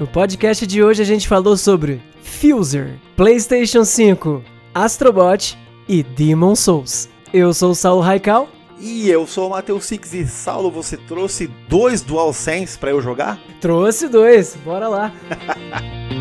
No podcast de hoje a gente falou sobre Fuser, PlayStation 5, Astrobot e Demon Souls. Eu sou o Saulo Raikal. E eu sou o Matheus Six e Saulo, você trouxe dois DualSense para eu jogar? Trouxe dois, bora lá.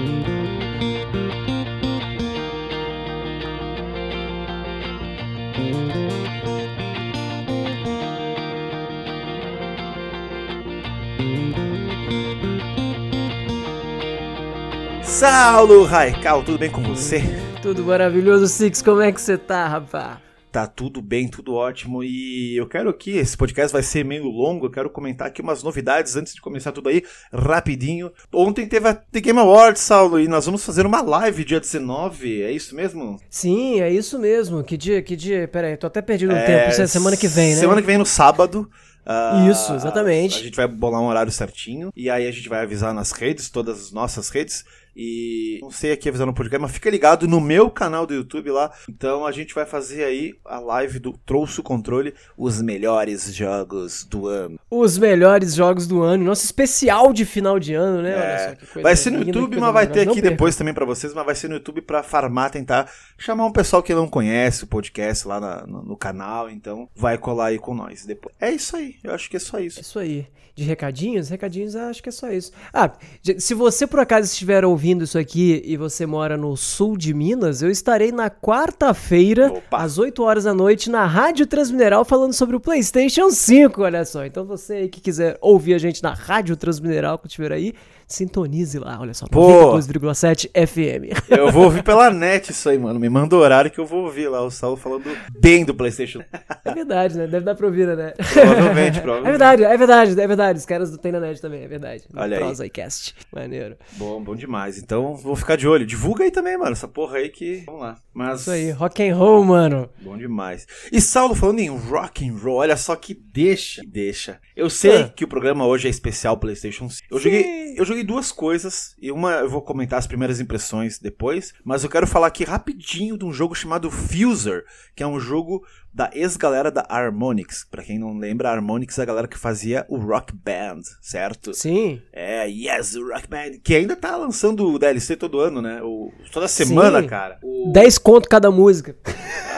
Saulo Raikal, tudo bem com você? Tudo maravilhoso, Six, como é que você tá, rapaz? Tá tudo bem, tudo ótimo. E eu quero aqui, esse podcast vai ser meio longo, eu quero comentar aqui umas novidades antes de começar tudo aí, rapidinho. Ontem teve a The Game Awards, Saulo, e nós vamos fazer uma live dia 19, é isso mesmo? Sim, é isso mesmo. Que dia, que dia? Pera aí, tô até perdido no é, tempo. Isso é semana que vem, né? Semana que vem no sábado. Uh, Isso, exatamente. A gente vai bolar um horário certinho e aí a gente vai avisar nas redes, todas as nossas redes. E não sei aqui avisar no podcast, mas fica ligado no meu canal do YouTube lá. Então a gente vai fazer aí a live do Trouxe o Controle, os melhores jogos do ano. Os melhores jogos do ano, nosso especial de final de ano, né? É, vai ser no YouTube, mas vai ter aqui depois também para vocês, mas vai ser no YouTube para farmar, tentar chamar um pessoal que não conhece o podcast lá na, no, no, canal, então vai colar aí com nós depois. É isso aí, eu acho que é só isso. É isso aí. De recadinhos? Recadinhos, acho que é só isso. Ah, se você por acaso estiver ouvindo ouvindo isso aqui e você mora no sul de Minas, eu estarei na quarta-feira, às 8 horas da noite, na Rádio Transmineral, falando sobre o PlayStation 5, olha só. Então você aí que quiser ouvir a gente na Rádio Transmineral, que estiver aí, sintonize lá, olha só, 92,7 FM. Eu vou ouvir pela net isso aí, mano. Me manda o horário que eu vou ouvir lá o Saulo falando bem do PlayStation. É verdade, né? Deve dar pra ouvir, né? Provavelmente, provavelmente. É verdade, é verdade, é verdade. Os caras do Tem na net também, é verdade. Olha aí. Prosa Cast. Maneiro. Bom, bom demais. Então, vou ficar de olho. Divulga aí também, mano, essa porra aí que... Vamos lá. Mas... Isso aí, rock and roll, mano. Bom demais. E Saulo, falando em rock and roll, olha só que deixa, deixa. Eu sei ah. que o programa hoje é especial PlayStation 5. Eu joguei, eu joguei duas coisas e uma eu vou comentar as primeiras impressões depois, mas eu quero falar aqui rapidinho de um jogo chamado Fuser, que é um jogo da ex-galera da Harmonix. Para quem não lembra, a Harmonix é a galera que fazia o Rock Band, certo? Sim. É, yes, o Rock Band, que ainda tá lançando o DLC todo ano, né? O, toda semana, Sim. cara. O... 10 conto cada música.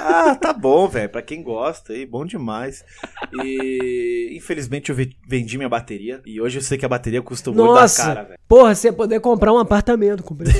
Ah, tá bom, velho. Pra quem gosta aí, bom demais. E infelizmente eu vendi minha bateria. E hoje eu sei que a bateria custa muito da cara, velho. Porra, você ia poder comprar um apartamento com preço.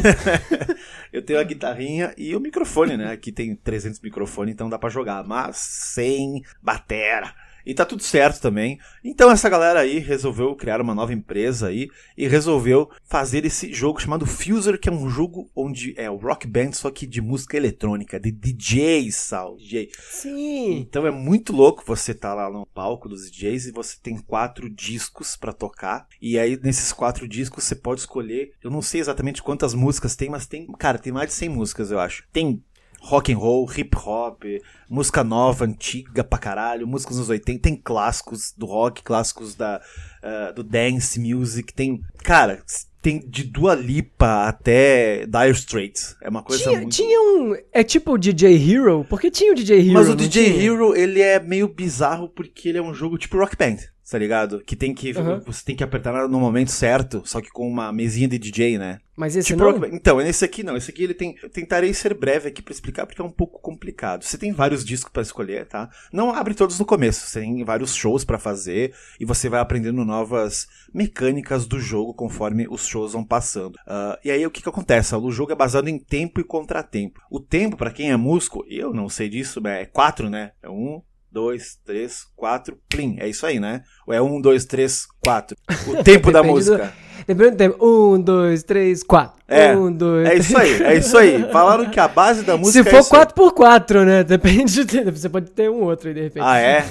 eu tenho a guitarrinha e o microfone, né? Aqui tem 300 microfones, então dá para jogar. Mas sem batera. E tá tudo certo também. Então essa galera aí resolveu criar uma nova empresa aí e resolveu fazer esse jogo chamado Fuser, que é um jogo onde é o rock band só que de música eletrônica, de DJ, Sal, DJ. Sim. Então é muito louco você tá lá no palco dos DJs e você tem quatro discos para tocar e aí nesses quatro discos você pode escolher, eu não sei exatamente quantas músicas tem, mas tem, cara, tem mais de 100 músicas, eu acho. Tem rock and roll, hip hop, música nova, antiga pra caralho, músicas dos 80, tem clássicos do rock, clássicos da, uh, do dance music, tem, cara, tem de Dua Lipa até Dire Straits. É uma coisa tinha, muito... Tinha um... É tipo o DJ Hero? Porque tinha o DJ Hero, Mas o DJ tinha? Hero, ele é meio bizarro porque ele é um jogo tipo Rock Band tá ligado? Que tem que. Uhum. Você tem que apertar no momento certo, só que com uma mesinha de DJ, né? Mas esse tipo, não? Então, nesse aqui não. Esse aqui ele tem. Eu tentarei ser breve aqui para explicar porque é um pouco complicado. Você tem vários discos para escolher, tá? Não abre todos no começo. Você tem vários shows para fazer e você vai aprendendo novas mecânicas do jogo conforme os shows vão passando. Uh, e aí o que que acontece? O jogo é baseado em tempo e contratempo. O tempo, para quem é músico, eu não sei disso, é quatro, né? É um, dois, três, quatro, plim. É isso aí, né? Ou é um, dois, três, quatro. O tempo da música. Do... Depende do tempo. Um, dois, três, quatro. É, um, dois, é isso aí, é isso aí. Falaram que a base da música Se for é 4x4, né? Depende de, Você pode ter um outro aí, de repente. Ah, é?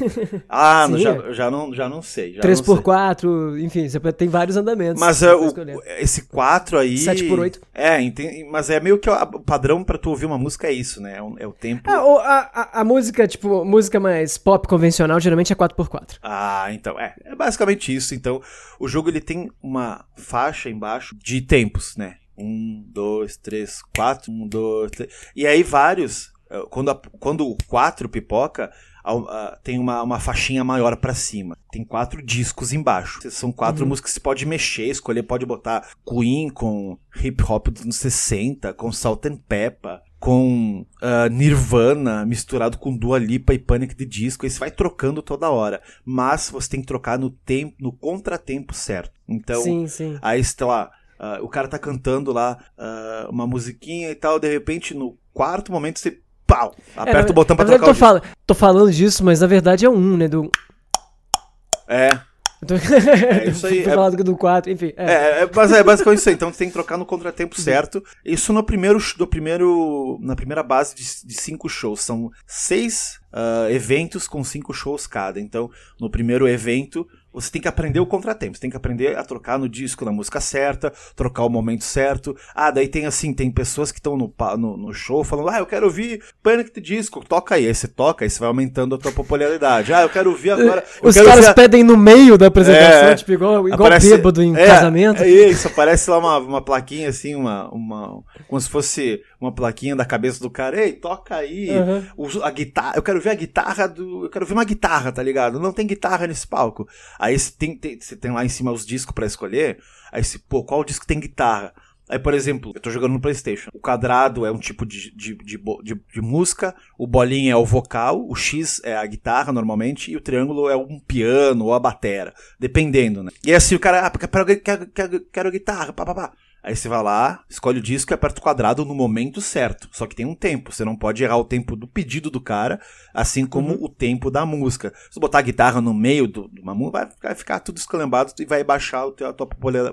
Ah, Sim, já, é. já, não, já não sei. 3x4, enfim, você pode, tem vários andamentos. Mas é, o, esse 4 aí... 7x8. É, entendi, mas é meio que o padrão pra tu ouvir uma música é isso, né? É o, é o tempo... Ah, a, a, a, música, tipo, música mais pop convencional, geralmente é 4x4. Ah, então, é. É basicamente isso. Então, o jogo ele tem uma faixa embaixo de tempos, né? Um, dois, três, quatro. Um, dois, três. E aí vários. Eh, quando, a, quando o quatro pipoca, tem uma, uma faixinha maior para cima. Tem quatro discos embaixo. São quatro uhum. músicas que você pode mexer, escolher, pode botar Queen com hip hop dos anos 60, com Salt and Pepper, com uh, Nirvana misturado com Dua Lipa e Panic! de Disco, você vai trocando toda hora, mas você tem que trocar no tempo, no contratempo certo. Então, sim, sim. aí está lá, uh, o cara tá cantando lá uh, uma musiquinha e tal, de repente no quarto momento você pau, aperta é, o botão pra trocar tô, fal tô falando disso, mas na verdade é um, né, do É. é isso aí. Fui é... do 4, enfim. É. É, é, mas é basicamente isso aí. Então você tem que trocar no contratempo certo. Isso no primeiro, do primeiro na primeira base de, de cinco shows. São seis uh, eventos com cinco shows cada. Então, no primeiro evento, você tem que aprender o contratempo, você tem que aprender a trocar no disco, na música certa, trocar o momento certo. Ah, daí tem assim, tem pessoas que estão no, no, no, show falando, ah, eu quero ouvir Panic! The Disco, toca aí. Aí você toca, aí você vai aumentando a tua popularidade. Ah, eu quero ouvir agora. Os caras a... pedem no meio da apresentação, é, tipo, igual, igual aparece, bêbado em é, casamento. É isso, aparece lá uma, uma plaquinha assim, uma, uma. Como se fosse uma plaquinha da cabeça do cara, ei, toca aí. Uhum. a guitarra, eu quero ver a guitarra do. Eu quero ver uma guitarra, tá ligado? Não tem guitarra nesse palco. Aí você tem, tem, você tem lá em cima os discos para escolher. Aí você, pô, qual disco tem guitarra? Aí, por exemplo, eu tô jogando no PlayStation. O quadrado é um tipo de, de, de, de, de música, o bolinho é o vocal, o X é a guitarra normalmente, e o triângulo é um piano ou a batera, dependendo, né? E assim o cara, ah, quero, quero, quero, quero guitarra, pá, pá, pá. Aí você vai lá, escolhe o disco e aperta o quadrado no momento certo. Só que tem um tempo. Você não pode errar o tempo do pedido do cara, assim como uhum. o tempo da música. Se você botar a guitarra no meio de uma música, vai ficar tudo escalambado e vai baixar a tua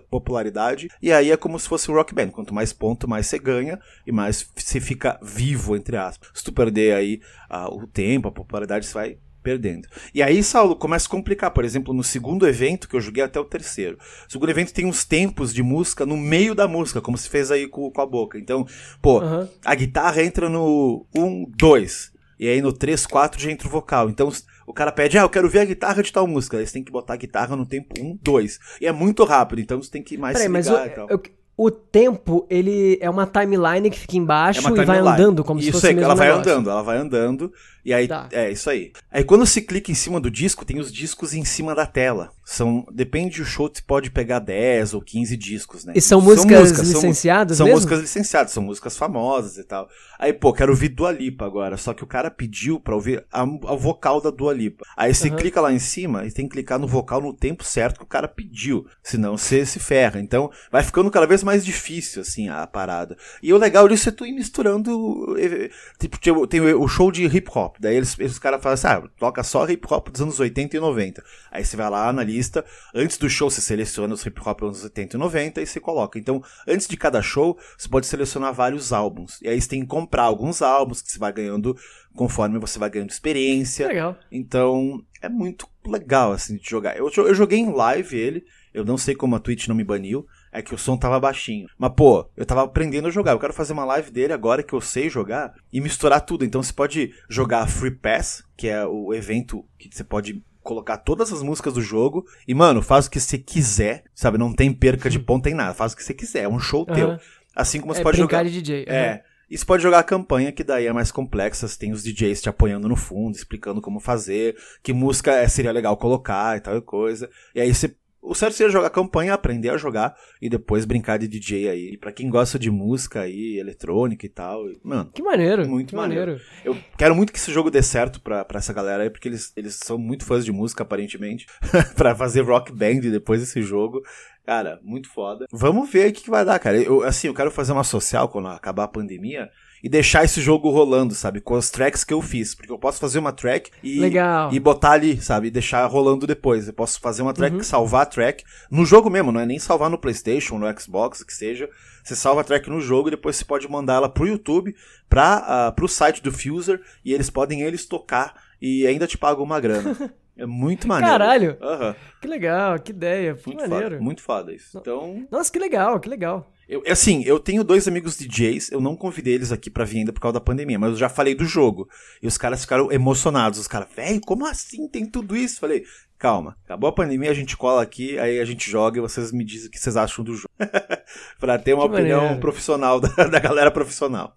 popularidade. E aí é como se fosse o rock band. Quanto mais ponto, mais você ganha e mais você fica vivo, entre aspas. Se tu perder aí uh, o tempo, a popularidade, você vai perdendo. E aí, Saulo, começa a complicar. Por exemplo, no segundo evento, que eu joguei até o terceiro. O segundo evento tem uns tempos de música no meio da música, como se fez aí com, com a boca. Então, pô, uhum. a guitarra entra no 1, 2. E aí no 3, 4 já entra o vocal. Então o cara pede, ah, eu quero ver a guitarra de tal música. Aí você tem que botar a guitarra no tempo 1, 2. E é muito rápido, então você tem que mais Peraí, se ligar mas o, e tal. Eu, o tempo, ele é uma timeline que fica embaixo é e vai andando como isso se fosse aí, ela vai andando, ela vai andando. E aí, tá. é isso aí. Aí quando se clica em cima do disco, tem os discos em cima da tela. São, depende do show, você pode pegar 10 ou 15 discos, né? E são, são músicas, músicas, licenciadas São, são músicas licenciadas, são músicas famosas e tal. Aí, pô, quero ouvir Dua Lipa agora, só que o cara pediu pra ouvir a, a vocal da Dua Lipa. Aí você uhum. clica lá em cima e tem que clicar no vocal no tempo certo que o cara pediu, senão você se ferra. Então, vai ficando cada vez mais difícil, assim, a parada. E o legal disso é tu ir misturando, eh, tipo, tem o show de hip hop, Daí eles, os caras falam assim, ah, toca só hip hop dos anos 80 e 90. Aí você vai lá na lista, antes do show você seleciona os hip hop dos anos 80 e 90 e você coloca. Então, antes de cada show, você pode selecionar vários álbuns. E aí você tem que comprar alguns álbuns que você vai ganhando conforme você vai ganhando experiência. Legal. Então, é muito legal, assim, de jogar. Eu, eu joguei em live ele, eu não sei como a Twitch não me baniu, é que o som tava baixinho. Mas, pô, eu tava aprendendo a jogar. Eu quero fazer uma live dele agora que eu sei jogar e misturar tudo. Então você pode jogar Free Pass, que é o evento que você pode colocar todas as músicas do jogo e, mano, faz o que você quiser, sabe? Não tem perca de ponto, tem nada. Faz o que você quiser. É um show uhum. teu. Assim como você é pode jogar. de DJ. Uhum. É. E você pode jogar a campanha, que daí é mais complexa, você tem os DJs te apoiando no fundo, explicando como fazer, que música é, seria legal colocar e tal coisa. E aí você o certo seria jogar campanha, aprender a jogar e depois brincar de DJ aí. E pra quem gosta de música aí, eletrônica e tal, mano. Que maneiro. Muito que maneiro. maneiro. Eu quero muito que esse jogo dê certo pra, pra essa galera aí, porque eles, eles são muito fãs de música, aparentemente. pra fazer rock band depois desse jogo. Cara, muito foda. Vamos ver o que, que vai dar, cara. Eu, assim, eu quero fazer uma social quando acabar a pandemia e deixar esse jogo rolando, sabe? Com as tracks que eu fiz. Porque eu posso fazer uma track e, Legal. e botar ali, sabe? E deixar rolando depois. Eu posso fazer uma track, uhum. salvar a track no jogo mesmo, não é nem salvar no PlayStation, no Xbox, que seja. Você salva a track no jogo e depois você pode mandar ela pro YouTube, pra, uh, pro site do Fuser, e eles podem eles tocar e ainda te pagam uma grana. É muito maneiro. Caralho! Uhum. Que legal, que ideia. Muito maneiro. Foda, muito foda isso. Então... Nossa, que legal, que legal. Eu, assim, eu tenho dois amigos DJs, eu não convidei eles aqui pra vir ainda por causa da pandemia, mas eu já falei do jogo. E os caras ficaram emocionados. Os caras, velho, como assim? Tem tudo isso? Falei, calma. Acabou a pandemia, a gente cola aqui, aí a gente joga e vocês me dizem o que vocês acham do jogo. pra ter uma que opinião maneiro. profissional da, da, galera profissional.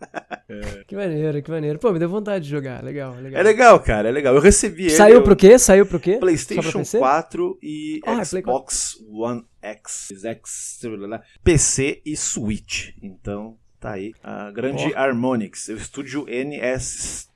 é. Que maneiro, que maneiro. Pô, me deu vontade de jogar. Legal, legal. É legal, cara, é legal. Eu recebi ele. Saiu pro quê? Saiu pro quê? PlayStation 4 e ah, Xbox One X, X, PC e Switch. Então, tá aí. A grande oh. Harmonix, o estúdio NS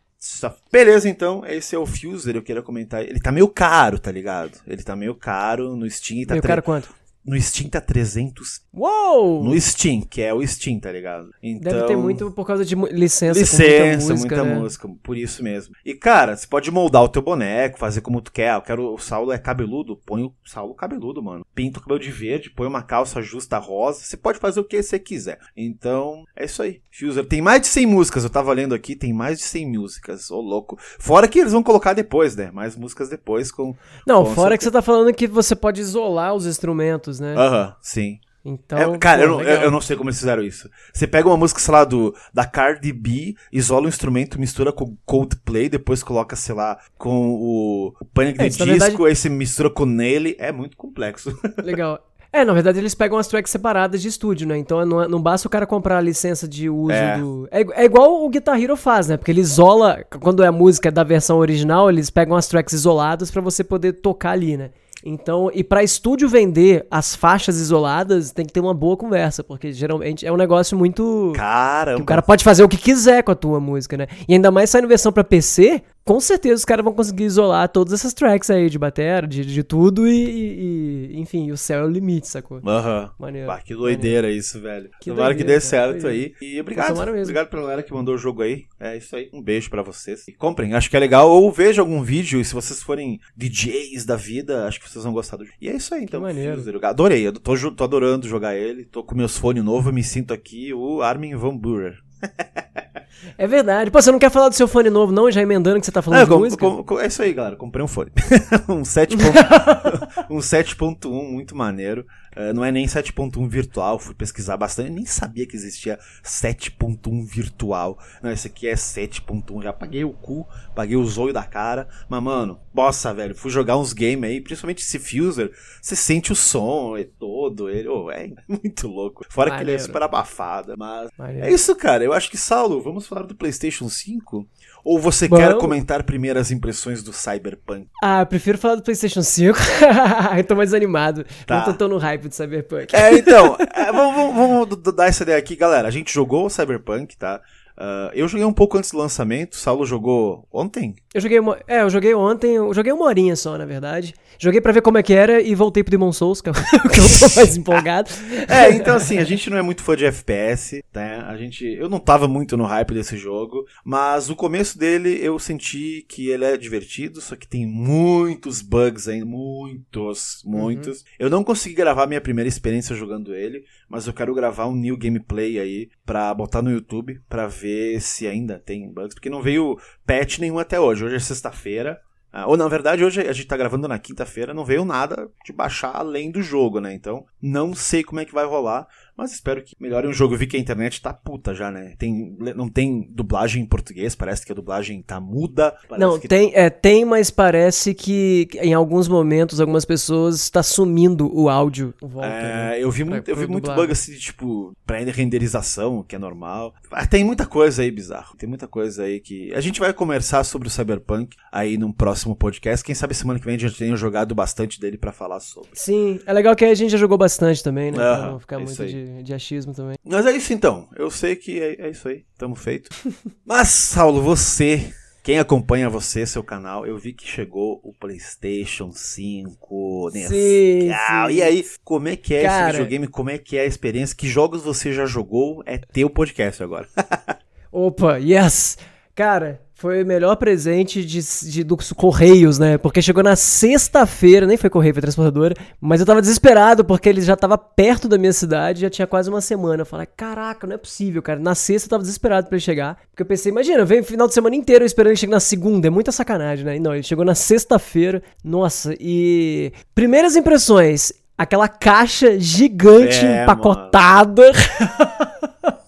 Beleza, então, esse é o Fuser, eu queria comentar. Ele tá meio caro, tá ligado? Ele tá meio caro no Steam. Tá meio caro quanto? No Steam tá 300. Uou! No Steam, que é o Steam, tá ligado? Então, Deve ter muito por causa de licença. Licença, muita música, muita né? música, por isso mesmo. E cara, você pode moldar o teu boneco, fazer como tu quer. Eu quero. O Saulo é cabeludo, põe o Saulo cabeludo, mano. Pinta o cabelo de verde, põe uma calça justa rosa. Você pode fazer o que você quiser. Então, é isso aí. Fuser tem mais de 100 músicas. Eu tava lendo aqui, tem mais de 100 músicas. Ô, louco. Fora que eles vão colocar depois, né? Mais músicas depois com. Não, com fora que você tá falando que você pode isolar os instrumentos né? Aham, uhum, sim. Então, é, cara, pô, eu, não, eu, eu, não sei como eles fizeram isso. Você pega uma música, sei lá, do, da Cardi B, isola o instrumento, mistura com Coldplay, depois coloca, sei lá, com o, o Panic! é, Disco, verdade... aí você mistura com nele. É muito complexo. Legal. É, na verdade eles pegam as tracks separadas de estúdio, né? Então não, não basta o cara comprar a licença de uso é. do. É, é, igual o Guitar Hero faz, né? Porque ele isola. Quando é a música da versão original, eles pegam as tracks isoladas para você poder tocar ali, né? Então, e para estúdio vender as faixas isoladas, tem que ter uma boa conversa, porque geralmente é um negócio muito. Caramba! o cara pode fazer o que quiser com a tua música, né? E ainda mais saindo versão para PC, com certeza os caras vão conseguir isolar todas essas tracks aí de bateria, de, de tudo e, e, enfim, o céu é o limite, sacou? Aham. Uhum. Maneiro. Bah, que doideira maneiro. isso, velho. Que Tomara que dê certo aí. E obrigado. Obrigado pela galera que mandou o jogo aí. É isso aí. Um beijo para vocês. E comprem, acho que é legal. Ou vejam algum vídeo e se vocês forem DJs da vida, acho que vocês vão gostar do jogo. E é isso aí, então. Que maneiro. Adorei. Eu tô, tô adorando jogar ele. Tô com meus fones novos, me sinto aqui o Armin Van Buren. É verdade. Pô, você não quer falar do seu fone novo, não? Já emendando que você tá falando é, de com, música? Com, é isso aí, galera. Comprei um fone. um 7.1 um 7.1 muito maneiro. Uh, não é nem 7.1 virtual, fui pesquisar bastante, nem sabia que existia 7.1 virtual. Não, esse aqui é 7.1. Já paguei o cu, paguei o zóio da cara. Mas, mano, bossa, velho, fui jogar uns games aí, principalmente esse Fuser, você sente o som é todo, ele, oh, é muito louco. Fora Maneiro. que ele é super abafado, mas Maneiro. é isso, cara. Eu acho que, Saulo, vamos falar do PlayStation 5? Ou você Bom, quer comentar primeiro as impressões do Cyberpunk? Ah, eu prefiro falar do PlayStation 5. eu tô mais animado. Tá. Não tô tão no hype do Cyberpunk. É, então, é, vamos, vamos, vamos, dar essa ideia aqui, galera. A gente jogou o Cyberpunk, tá? Uh, eu joguei um pouco antes do lançamento, o Saulo jogou ontem? Eu joguei uma, é, eu joguei ontem, eu joguei uma horinha só, na verdade. Joguei para ver como é que era e voltei pro Demon Souls, que, é que eu tô mais empolgado. é, então assim, a gente não é muito fã de FPS, né? A gente, eu não tava muito no hype desse jogo, mas o começo dele eu senti que ele é divertido, só que tem muitos bugs ainda, muitos, muitos. Uhum. Eu não consegui gravar minha primeira experiência jogando ele, mas eu quero gravar um new gameplay aí pra botar no YouTube, ver ver se ainda tem bugs, porque não veio patch nenhum até hoje. Hoje é sexta-feira. Ah, ou na verdade, hoje a gente tá gravando na quinta-feira, não veio nada de baixar além do jogo, né? Então, não sei como é que vai rolar. Mas espero que melhore o jogo. Eu vi que a internet tá puta já, né? Tem, não tem dublagem em português, parece que a dublagem tá muda. Não, que... tem, é, tem, mas parece que em alguns momentos, algumas pessoas está sumindo o áudio. Volta, é, né? eu vi, muito, eu vi muito bug assim, tipo, pré-renderização, que é normal. Ah, tem muita coisa aí bizarro. Tem muita coisa aí que. A gente vai conversar sobre o Cyberpunk aí num próximo podcast. Quem sabe semana que vem a gente tenha jogado bastante dele para falar sobre. Sim, é legal que a gente já jogou bastante também, né? Pra não ficar muito de de, achismo também. Mas é isso então. Eu sei que é, é isso aí. Tamo feito. Mas, Saulo, você. Quem acompanha você, seu canal, eu vi que chegou o PlayStation 5, Sim, sim. E aí, como é que é Cara, esse videogame? Como é que é a experiência? Que jogos você já jogou? É teu podcast agora. Opa, yes! Cara, foi o melhor presente de, de, dos Correios, né? Porque chegou na sexta-feira, nem foi Correio, foi transportadora, mas eu tava desesperado porque ele já tava perto da minha cidade, já tinha quase uma semana. Eu falei, caraca, não é possível, cara. Na sexta eu tava desesperado pra ele chegar, porque eu pensei, imagina, vem final de semana inteiro esperando ele chegar na segunda, é muita sacanagem, né? E não, ele chegou na sexta-feira, nossa, e. Primeiras impressões, aquela caixa gigante é, empacotada.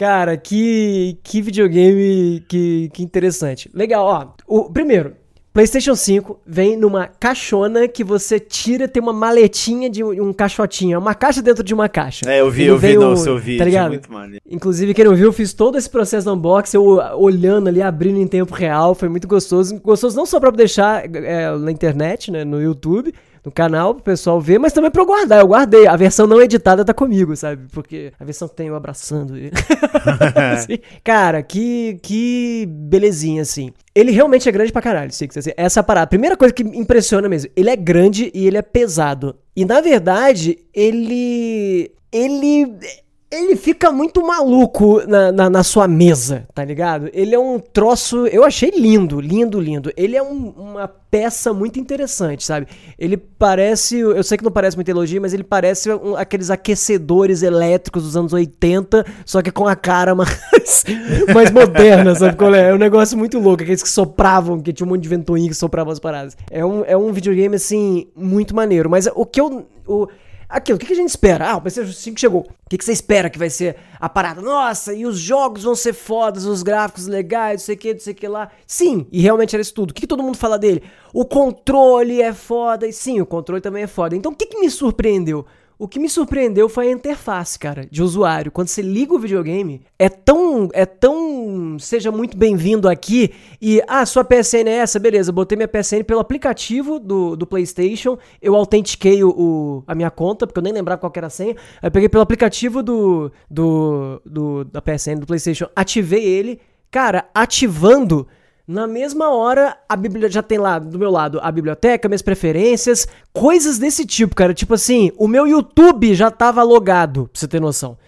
Cara, que, que videogame que, que interessante. Legal, ó. O, primeiro, PlayStation 5 vem numa caixona que você tira, tem uma maletinha de um caixotinho. É uma caixa dentro de uma caixa. É, eu vi, Ele eu vi no seu vídeo. Tá ligado? Muito maneiro. Inclusive, quem não viu, eu fiz todo esse processo do unboxing, eu olhando ali, abrindo em tempo real. Foi muito gostoso. Gostoso não só pra deixar é, na internet, né, no YouTube, no canal, pro pessoal ver, mas também pra eu guardar. Eu guardei. A versão não editada tá comigo, sabe? Porque a versão que tem eu abraçando ele. Assim, Cara, que, que belezinha, assim. Ele realmente é grande pra caralho, Six. Assim, essa é parada. A primeira coisa que impressiona mesmo, ele é grande e ele é pesado. E na verdade, ele. Ele. Ele fica muito maluco na, na, na sua mesa, tá ligado? Ele é um troço. Eu achei lindo, lindo, lindo. Ele é um- uma peça muito interessante, sabe? Ele parece. Eu sei que não parece muito elogio, mas ele parece um- aqueles aquecedores elétricos dos anos 80, só que com a cara mais, mais moderna, sabe? qual É É um negócio muito louco, aqueles que sopravam, que tinha um monte de ventoinha que sopravam as paradas. É um, é um videogame, assim, muito maneiro. Mas o que eu. O, Aquilo, o que que a gente espera? Ah, o PlayStation 5 chegou. O que que você espera que vai ser a parada? Nossa, e os jogos vão ser fodas, os gráficos legais, não sei o que, não sei o que lá. Sim, e realmente era isso tudo. O que, que todo mundo fala dele? O controle é foda, e sim, o controle também é foda. Então o que, que me surpreendeu? O que me surpreendeu foi a interface, cara, de usuário. Quando você liga o videogame, é tão. É tão. Seja muito bem-vindo aqui. E, ah, sua PSN é essa? Beleza, botei minha PSN pelo aplicativo do, do PlayStation. Eu autentiquei o, o- a minha conta, porque eu nem lembrava qual era a senha. Aí peguei pelo aplicativo do, do, do. da PSN, do PlayStation, ativei ele. Cara, ativando. Na mesma hora, a Bíblia já tem lá do meu lado a biblioteca, minhas preferências, coisas desse tipo, cara. Tipo assim, o meu YouTube já tava logado, pra você ter noção.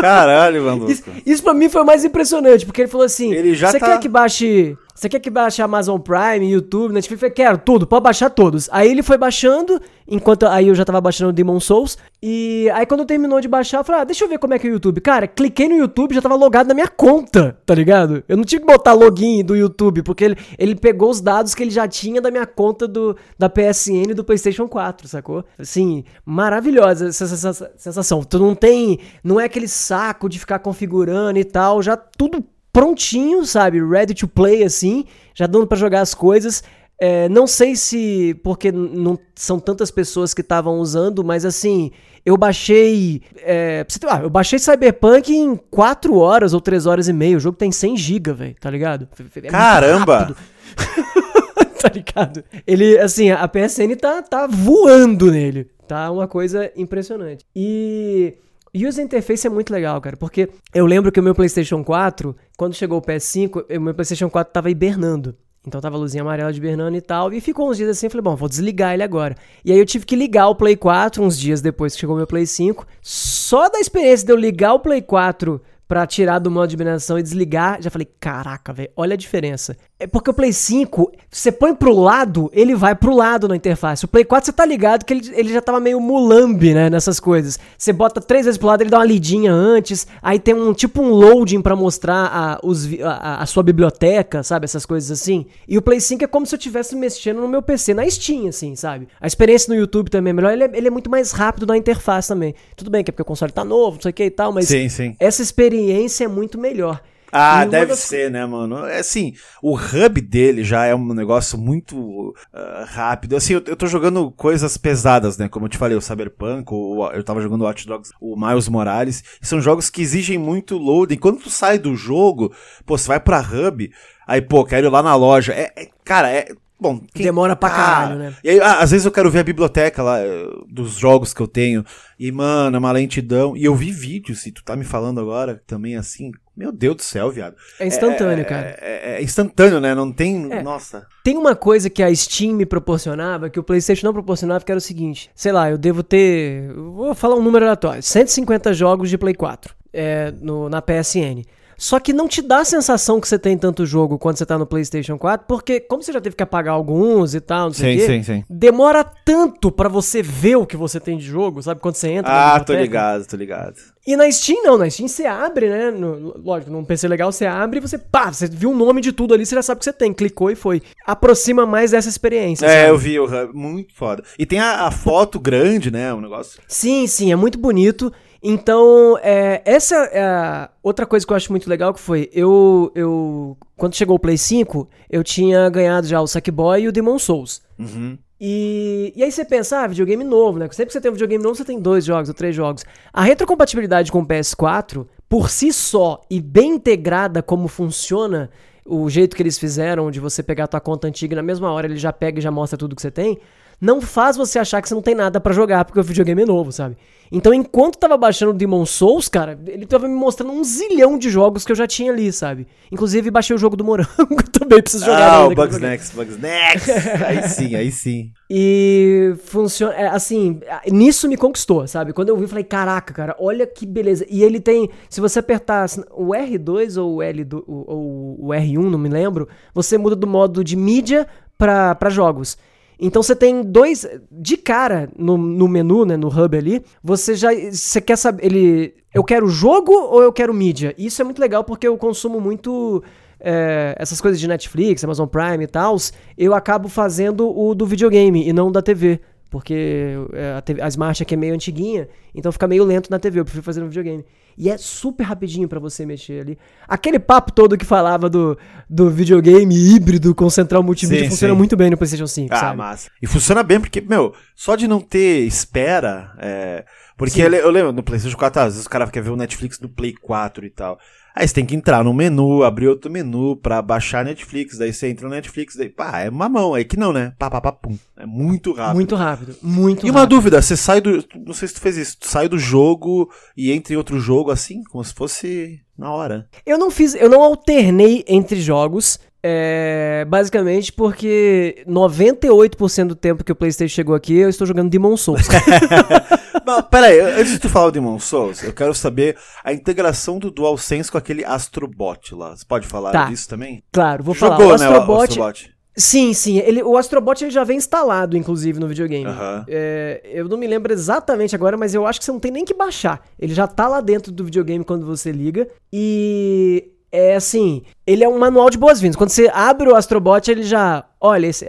Caralho, Vandusco. Isso, isso pra mim foi o mais impressionante, porque ele falou assim: Ele já Você tá- quer que baixe. Você quer que baixe Amazon Prime, YouTube, Netflix? Eu falei, quero tudo, pode baixar todos. Aí ele foi baixando, enquanto aí eu já tava baixando Demon Souls. E aí quando terminou de baixar, eu falei, ah, deixa eu ver como é que é o YouTube. Cara, cliquei no YouTube, já tava logado na minha conta, tá ligado? Eu não tive que botar login do YouTube, porque ele, ele pegou os dados que ele já tinha da minha conta do, da PSN e do PlayStation 4, sacou? Assim, maravilhosa essa sensa- sensação. Tu não tem. Não é aquele saco de ficar configurando e tal, já tudo prontinho, sabe? Ready to play, assim, já dando pra jogar as coisas. É, não sei se porque não são tantas pessoas que estavam usando, mas assim, eu baixei. É, ah, eu baixei Cyberpunk em 4 horas ou 3 horas e meia. O jogo tem 100 GB, velho, tá ligado? É Caramba! tá ligado? Ele, assim, a PSN tá, tá voando nele. Tá uma coisa impressionante. E. User interface é muito legal, cara, porque eu lembro que o meu PlayStation 4, quando chegou o PS5, o meu PlayStation 4 tava hibernando. Então tava a luzinha amarela de hibernando e tal. E ficou uns dias assim, eu falei, bom, vou desligar ele agora. E aí eu tive que ligar o Play 4 uns dias depois que chegou o meu Play 5. Só da experiência de eu ligar o Play 4 pra tirar do modo de hibernação e desligar, já falei, caraca, velho, olha a diferença. É porque o Play 5, você põe pro lado, ele vai pro lado na interface. O Play 4, você tá ligado que ele, ele já tava meio mulambe, né, nessas coisas. Você bota três vezes pro lado, ele dá uma lidinha antes, aí tem um tipo um loading pra mostrar a, os, a, a sua biblioteca, sabe, essas coisas assim. E o Play 5 é como se eu estivesse mexendo no meu PC, na Steam, assim, sabe. A experiência no YouTube também é melhor, ele é, ele é muito mais rápido na interface também. Tudo bem que é porque o console tá novo, não sei o que e tal, mas Sim, sim. essa experiência é muito melhor. Ah, deve das- ser, né, mano? É assim, o hub dele já é um negócio muito ah, rápido. Assim, eu, eu tô jogando coisas pesadas, né? Como eu te falei, o Cyberpunk, o, eu tava jogando o Watch Dogs, o Miles Morales. São jogos que exigem muito loading. Quando tu sai do jogo, pô, você vai pra hub, aí, pô, quero ir lá na loja. É, é- cara, é. Bom, Demora pra Ah, caralho, né? E aí, ah, às vezes eu quero ver a biblioteca lá eh, dos jogos que eu tenho. E, mano, é uma lentidão. E eu vi vídeos, e tu tá me falando agora também assim. Meu Deus do céu, viado. É instantâneo, É- cara. É, é instantâneo, né? Não tem. É. Nossa. Tem uma coisa que a Steam me proporcionava, que o PlayStation não proporcionava, que era o seguinte: sei lá, eu devo ter. Vou falar um número aleatório: 150 jogos de Play 4 é, no, na PSN. Só que não te dá a sensação que você tem tanto jogo quando você tá no PlayStation 4, porque como você já teve que apagar alguns e tal, não sei o Sim, quê, sim, sim. demora tanto pra você ver o que você tem de jogo, sabe? Quando você entra Ah, tô ligado, tô ligado. E na Steam não, na Steam você abre, né? No- lógico, num PC legal você abre e você, pá, você viu o nome de tudo ali, você já sabe o que você tem, clicou e foi. Aproxima mais dessa experiência. É, sabe? eu vi o hub, muito foda. E tem a, a foto grande, né? O negócio. Sim, sim, é muito bonito. Então, é, essa é outra coisa que eu acho muito legal que foi, eu, eu quando chegou o Play 5, eu tinha ganhado já o Sackboy e o Demon Souls. Uhum. E, e aí você pensa, ah, videogame novo, né? Sempre que você tem um videogame novo, você tem dois jogos ou três jogos. A retrocompatibilidade com o PS4, por si só e bem integrada como funciona, o jeito que eles fizeram de você pegar a tua conta antiga e na mesma hora ele já pega e já mostra tudo que você tem, não faz você achar que você não tem nada para jogar porque o videogame é novo, sabe? Então, enquanto tava baixando o Demon Souls, cara, ele tava me mostrando um zilhão de jogos que eu já tinha ali, sabe? Inclusive, baixei o jogo do Morango também, preciso jogar. Ah, o Bugs Next, Bugs Next. aí sim, aí sim. E funciona, é, assim, nisso me conquistou, sabe? Quando eu vi, eu falei, caraca, cara, olha que beleza. E ele tem, se você apertar o R2 ou o, L ou o R1, não me lembro, você muda do modo de mídia para jogos. Então você tem dois. De cara no, no menu, né? No hub ali, você já. Você quer saber. Ele. Eu quero jogo ou eu quero mídia? Isso é muito legal porque eu consumo muito. É, essas coisas de Netflix, Amazon Prime e tal, eu acabo fazendo o do videogame e não da TV. Porque é, a, TV, a Smart aqui é meio antiguinha, então fica meio lento na TV, eu prefiro fazer no videogame. E é super rapidinho para você mexer ali. Aquele papo todo que falava do, do videogame híbrido com central multimídia sim, funciona sim. muito bem no PlayStation 5. Ah, sabe? massa. E funciona bem porque, meu, só de não ter espera. É... Porque eu lembro no PlayStation 4, às vezes o cara quer ver o Netflix no Play 4 e tal. Aí você tem que entrar no menu, abrir outro menu pra baixar Netflix, daí você entra no Netflix, daí pá, é uma mão, aí que não, né? Pá, pá, pá, pum. É muito rápido. Muito rápido, muito rápido. E uma dúvida, você sai do, não sei se tu fez isso, tu sai do jogo e entra em outro jogo assim, como se fosse na hora. Eu não fiz, eu não alternei entre jogos, é, basicamente porque 98% do tempo que o PlayStation chegou aqui, eu estou jogando Demon Souls. Mas, peraí, antes de tu falar do Demon Souls, eu quero saber a integração do DualSense com aquele Astrobot lá. Você pode falar tá. disso também? Claro, vou Jogou, falar. O Astrobot, né, o Astrobot. Sim, sim. Ele, o Astrobot ele já vem instalado, inclusive, no videogame. Uhum. É, eu não me lembro exatamente agora, mas eu acho que você não tem nem que baixar. Ele já tá lá dentro do videogame quando você liga. E é assim, ele é um manual de boas-vindas. Quando você abre o Astrobot, ele já, olha, esse,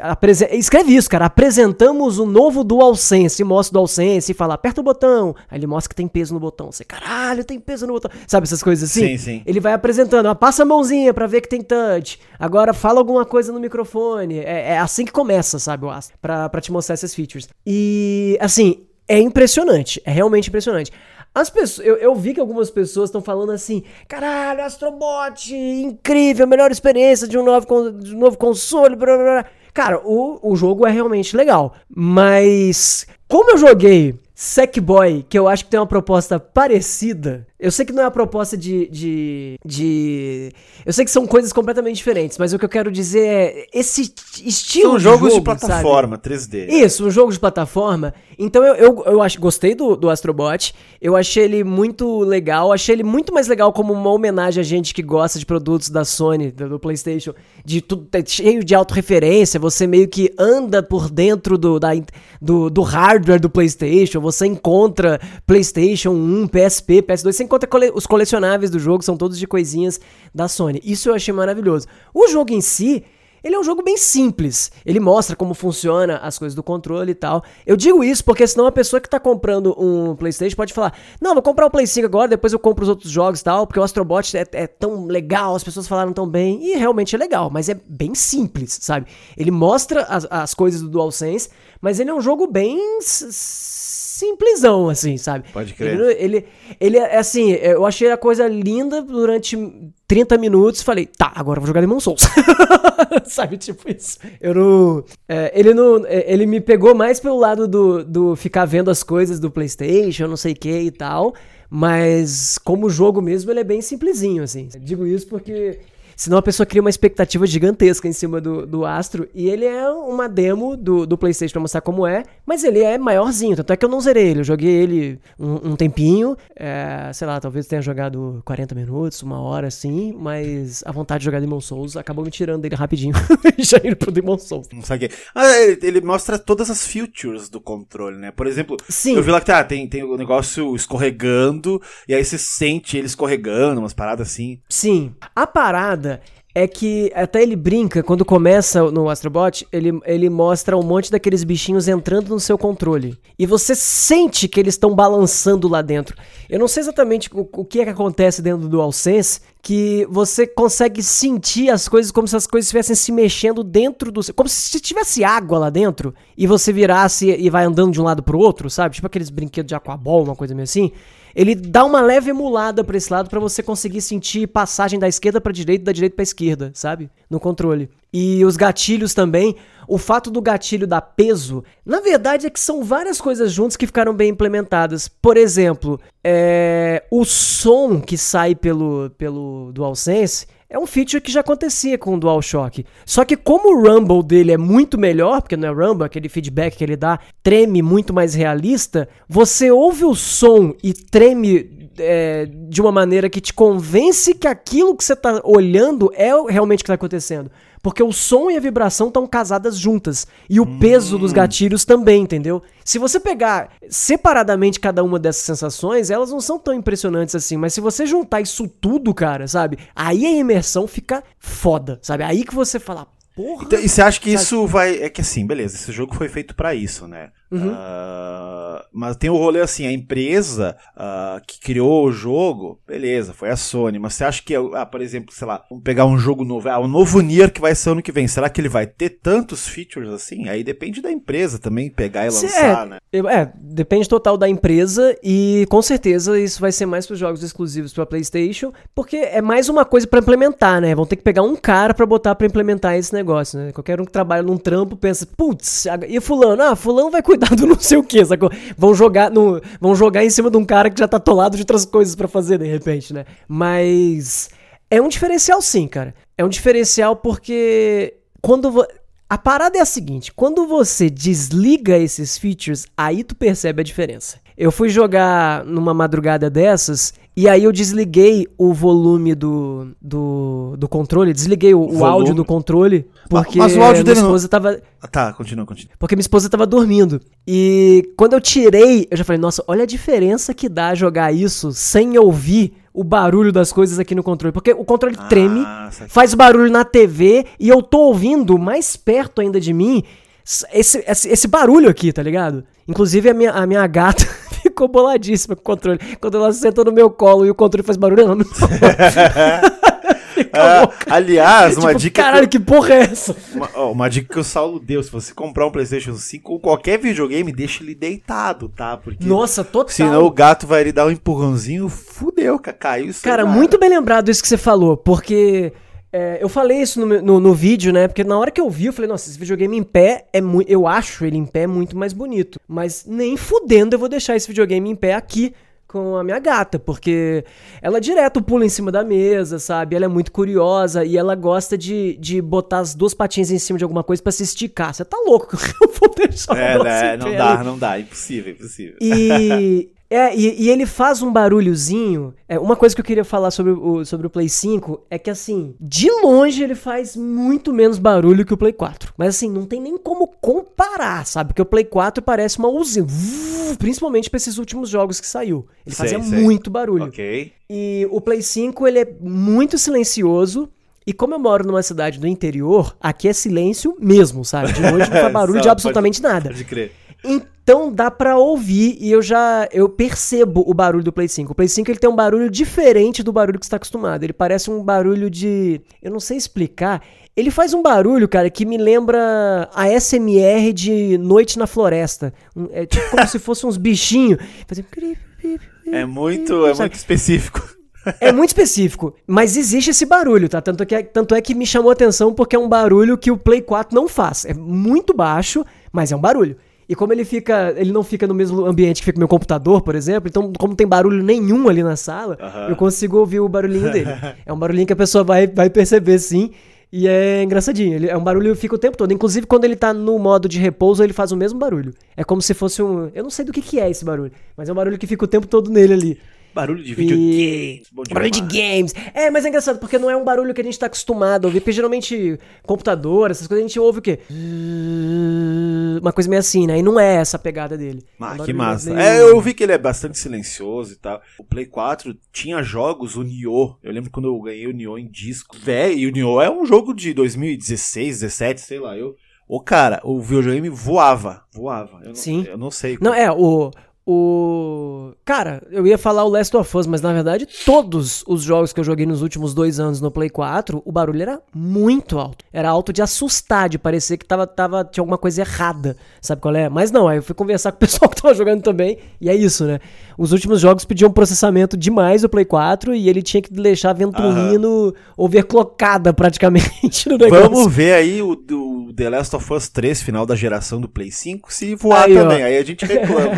escreve isso, cara, apresentamos o novo DualSense, mostra o DualSense e fala, aperta o botão. Aí ele mostra que tem peso no botão. Você, caralho, tem peso no botão. Sabe essas coisas assim? Sim, sim. Ele vai apresentando, ó, passa a mãozinha pra ver que tem touch. Agora fala alguma coisa no microfone. É, é assim que começa, sabe, o Astro, pra, pra te mostrar essas features. E, assim, é impressionante, é realmente impressionante. As pessoas, eu, eu vi que algumas pessoas estão falando assim: caralho, Astrobot, incrível, melhor experiência de um novo, de um novo console. Blá, blá, blá. Cara, o, o jogo é realmente legal, mas como eu joguei Sackboy, que eu acho que tem uma proposta parecida. Eu sei que não é a proposta de, de, de. Eu sei que são coisas completamente diferentes, mas o que eu quero dizer é. Esse estilo. São jogos de, jogo, de plataforma, sabe? 3D. Isso, um jogo de plataforma. Então eu, eu, eu acho, gostei do, do Astrobot. Eu achei ele muito legal. Achei ele muito mais legal como uma homenagem a gente que gosta de produtos da Sony, do, do PlayStation. De tudo cheio de autorreferência. Você meio que anda por dentro do, da, do, do hardware do PlayStation. Você encontra PlayStation 1, PSP, PS2. Você encontra cole os colecionáveis do jogo, são todos de coisinhas da Sony. Isso eu achei maravilhoso. O jogo em si, ele é um jogo bem simples. Ele mostra como funciona as coisas do controle e tal. Eu digo isso porque senão a pessoa que tá comprando um PlayStation pode falar: Não, vou comprar o um Play 5 agora, depois eu compro os outros jogos e tal, porque o Astrobot é, é tão legal, as pessoas falaram tão bem. E realmente é legal, mas é bem simples, sabe? Ele mostra as, as coisas do DualSense, mas ele é um jogo bem simplesão, assim, sabe? Pode crer. Ele, ele, ele, é assim, eu achei a coisa linda durante 30 minutos falei, tá, agora eu vou jogar Demon Souls. sabe, tipo isso. Eu não. É, ele não. É, ele me pegou mais pelo lado do, do ficar vendo as coisas do PlayStation, não sei o que e tal. Mas como jogo mesmo, ele é bem simplesinho, assim. digo isso porque Senão a pessoa cria uma expectativa gigantesca em cima do, do Astro. E ele é uma demo do, do PlayStation pra mostrar como é, mas ele é maiorzinho. Tanto é que eu não zerei ele. Eu joguei ele um, um tempinho. É, sei lá, talvez tenha jogado 40 minutos, uma hora assim. Mas a vontade de jogar Demon Souls acabou me tirando dele rapidinho. já indo pro Demon Souls. Não sabe ah, ele, ele, mostra todas as features do controle, né? Por exemplo, Sim. eu vi lá que tá, tem, tem o negócio escorregando. E aí você sente ele escorregando, umas paradas assim. Sim. A parada é que até ele brinca, quando começa no Astrobot, ele, ele mostra um monte daqueles bichinhos entrando no seu controle. E você sente que eles estão balançando lá dentro. Eu não sei exatamente o, o que é que acontece dentro do DualSense, que você consegue sentir as coisas como se as coisas estivessem se mexendo dentro do. Como se tivesse água lá dentro e você virasse e vai andando de um lado pro outro, sabe? Tipo aqueles brinquedos de aquabol, uma coisa meio assim. Ele dá uma leve emulada para esse lado para você conseguir sentir passagem da esquerda para direita, da direita para esquerda, sabe? No controle. E os gatilhos também. O fato do gatilho dar peso, na verdade é que são várias coisas juntas que ficaram bem implementadas. Por exemplo, é, o som que sai pelo, pelo DualSense é um feature que já acontecia com o DualShock. Só que como o rumble dele é muito melhor, porque não é rumble, aquele feedback que ele dá treme muito mais realista, você ouve o som e treme é, de uma maneira que te convence que aquilo que você está olhando é realmente o que está acontecendo. Porque o som e a vibração estão casadas juntas. E o hum. peso dos gatilhos também, entendeu? Se você pegar separadamente cada uma dessas sensações, elas não são tão impressionantes assim. Mas se você juntar isso tudo, cara, sabe? Aí a imersão fica foda, sabe? Aí que você fala, Porra. Então, e você acha que isso vai. É que assim, beleza, esse jogo foi feito para isso, né? Uhum. Uh, mas tem o rolê assim, a empresa uh, que criou o jogo, beleza, foi a Sony, mas você acha que, ah, por exemplo, sei lá, vamos pegar um jogo novo, ah, o novo Nier que vai ser ano que vem, será que ele vai ter tantos features assim? Aí depende da empresa também pegar e lançar, é, né? É, depende total da empresa e com certeza isso vai ser mais para jogos exclusivos para PlayStation, porque é mais uma coisa para implementar, né? Vão ter que pegar um cara para botar para implementar esse negócio, né? Qualquer um que trabalha num trampo pensa, putz, e fulano, ah, fulano vai cuidar do não sei o que, sacou? Vão jogar, no, vão jogar em cima de um cara que já tá atolado de outras coisas para fazer de repente, né? Mas é um diferencial sim, cara. É um diferencial porque quando a parada é a seguinte, quando você desliga esses features, aí tu percebe a diferença. Eu fui jogar numa madrugada dessas e aí eu desliguei o volume do, do, do controle, desliguei o, o áudio do controle, porque mas, mas o áudio minha esposa não... tava... Ah, tá, continua, continua. Porque minha esposa tava dormindo. E quando eu tirei, eu já falei, nossa, olha a diferença que dá jogar isso sem ouvir o barulho das coisas aqui no controle. Porque o controle ah, treme, faz barulho na TV e eu tô ouvindo mais perto ainda de mim esse, esse, esse barulho aqui, tá ligado? Inclusive a minha, a minha gata ficou boladíssima com o controle. Quando ela senta no meu colo e o controle faz barulho, ela não ah, aliás, uma tipo, dica. Caralho, que, eu... que porra é essa? Uma, ó, uma, dica que o Saulo deu: se você comprar um PlayStation 5 ou qualquer videogame, deixa ele deitado, tá? Porque. Nossa, total. Senão o gato vai lhe dar um empurrãozinho, fudeu, caiu isso. Cara, muito bem lembrado isso que você falou, porque. É, eu falei isso no, no, no, vídeo, né? Porque na hora que eu vi, eu falei, nossa, esse videogame em pé é muito. Eu acho ele em pé muito mais bonito. Mas nem fudendo eu vou deixar esse videogame em pé aqui com a minha gata, porque ela direto pula em cima da mesa, sabe? Ela é muito curiosa e ela gosta de, de botar as duas patinhas em cima de alguma coisa para se esticar. Você tá louco? Eu vou deixar É, né? Não dá, não dá. Impossível, impossível. E, É, e, e, ele faz um barulhozinho. É, uma coisa que eu queria falar sobre o, sobre o Play 5 é que, assim, de longe ele faz muito menos barulho que o Play 4. Mas, assim, não tem nem como comparar, sabe? Porque o Play 4 parece uma usina. Principalmente pra esses últimos jogos que saiu. Ele sei, fazia sei. muito barulho. Ok. E o Play 5, ele é muito silencioso. E como eu moro numa cidade do interior, aqui é silêncio mesmo, sabe? De noite não faz barulho de absolutamente pode, nada. Pode crer. Então dá pra ouvir e eu já eu percebo o barulho do Play 5. O Play 5 ele tem um barulho diferente do barulho que você tá acostumado. Ele parece um barulho de, eu não sei explicar. Ele faz um barulho, cara, que me lembra a SMR de Noite na Floresta. É tipo como se fossem uns bichinhos. É muito, é muito específico. É muito específico, mas existe esse barulho, tá? Tanto, que, é, tanto é que me chamou a atenção porque é um barulho que o Play 4 não faz. É muito baixo, mas é um barulho. E como ele fica, ele não fica no mesmo ambiente que fica meu computador, por exemplo, então como não tem barulho nenhum ali na sala, uhum. eu consigo ouvir o barulhinho dele. é um barulhinho que a pessoa vai, vai perceber sim. E é engraçadinho, ele é um barulho que fica o tempo todo. Inclusive, quando ele tá no modo de repouso, ele faz o mesmo barulho. É como se fosse um. Eu não sei do que, que é esse barulho, mas é um barulho que fica o tempo todo nele ali. Barulho de videogames. E... Barulho de games. É, mas é engraçado, porque não é um barulho que a gente tá acostumado a ouvir. Porque geralmente, computador, essas coisas, a gente ouve o quê? Uma coisa meio assim, né? E não é essa a pegada dele. Ah, é que massa. É, eu vi que ele é bastante silencioso e tal. O Play 4 tinha jogos, o Nioh. Eu lembro quando eu ganhei o Nioh em disco. Véi, e o Nioh é um jogo de 2016, 17, sei lá. Eu, o cara, o videogame voava. Voava. Eu Sim. eu não sei. Como. Não, é, o, O. Cara, eu ia falar o Last of Us, mas na verdade, todos os jogos que eu joguei nos últimos dois anos no Play 4, o barulho era muito alto. Era alto de assustar, de parecer que tava, tava, tinha alguma coisa errada. Sabe qual é? Mas não, aí eu fui conversar com o pessoal que tava jogando também, e é isso, né? Os últimos jogos pediam processamento demais do Play 4 e ele tinha que deixar a ventoinha overclockada praticamente no negócio. Vamos ver aí o, o, The Last of Us 3, final da geração do Play 5, se voar aí, também. Ó. Aí a gente reclama.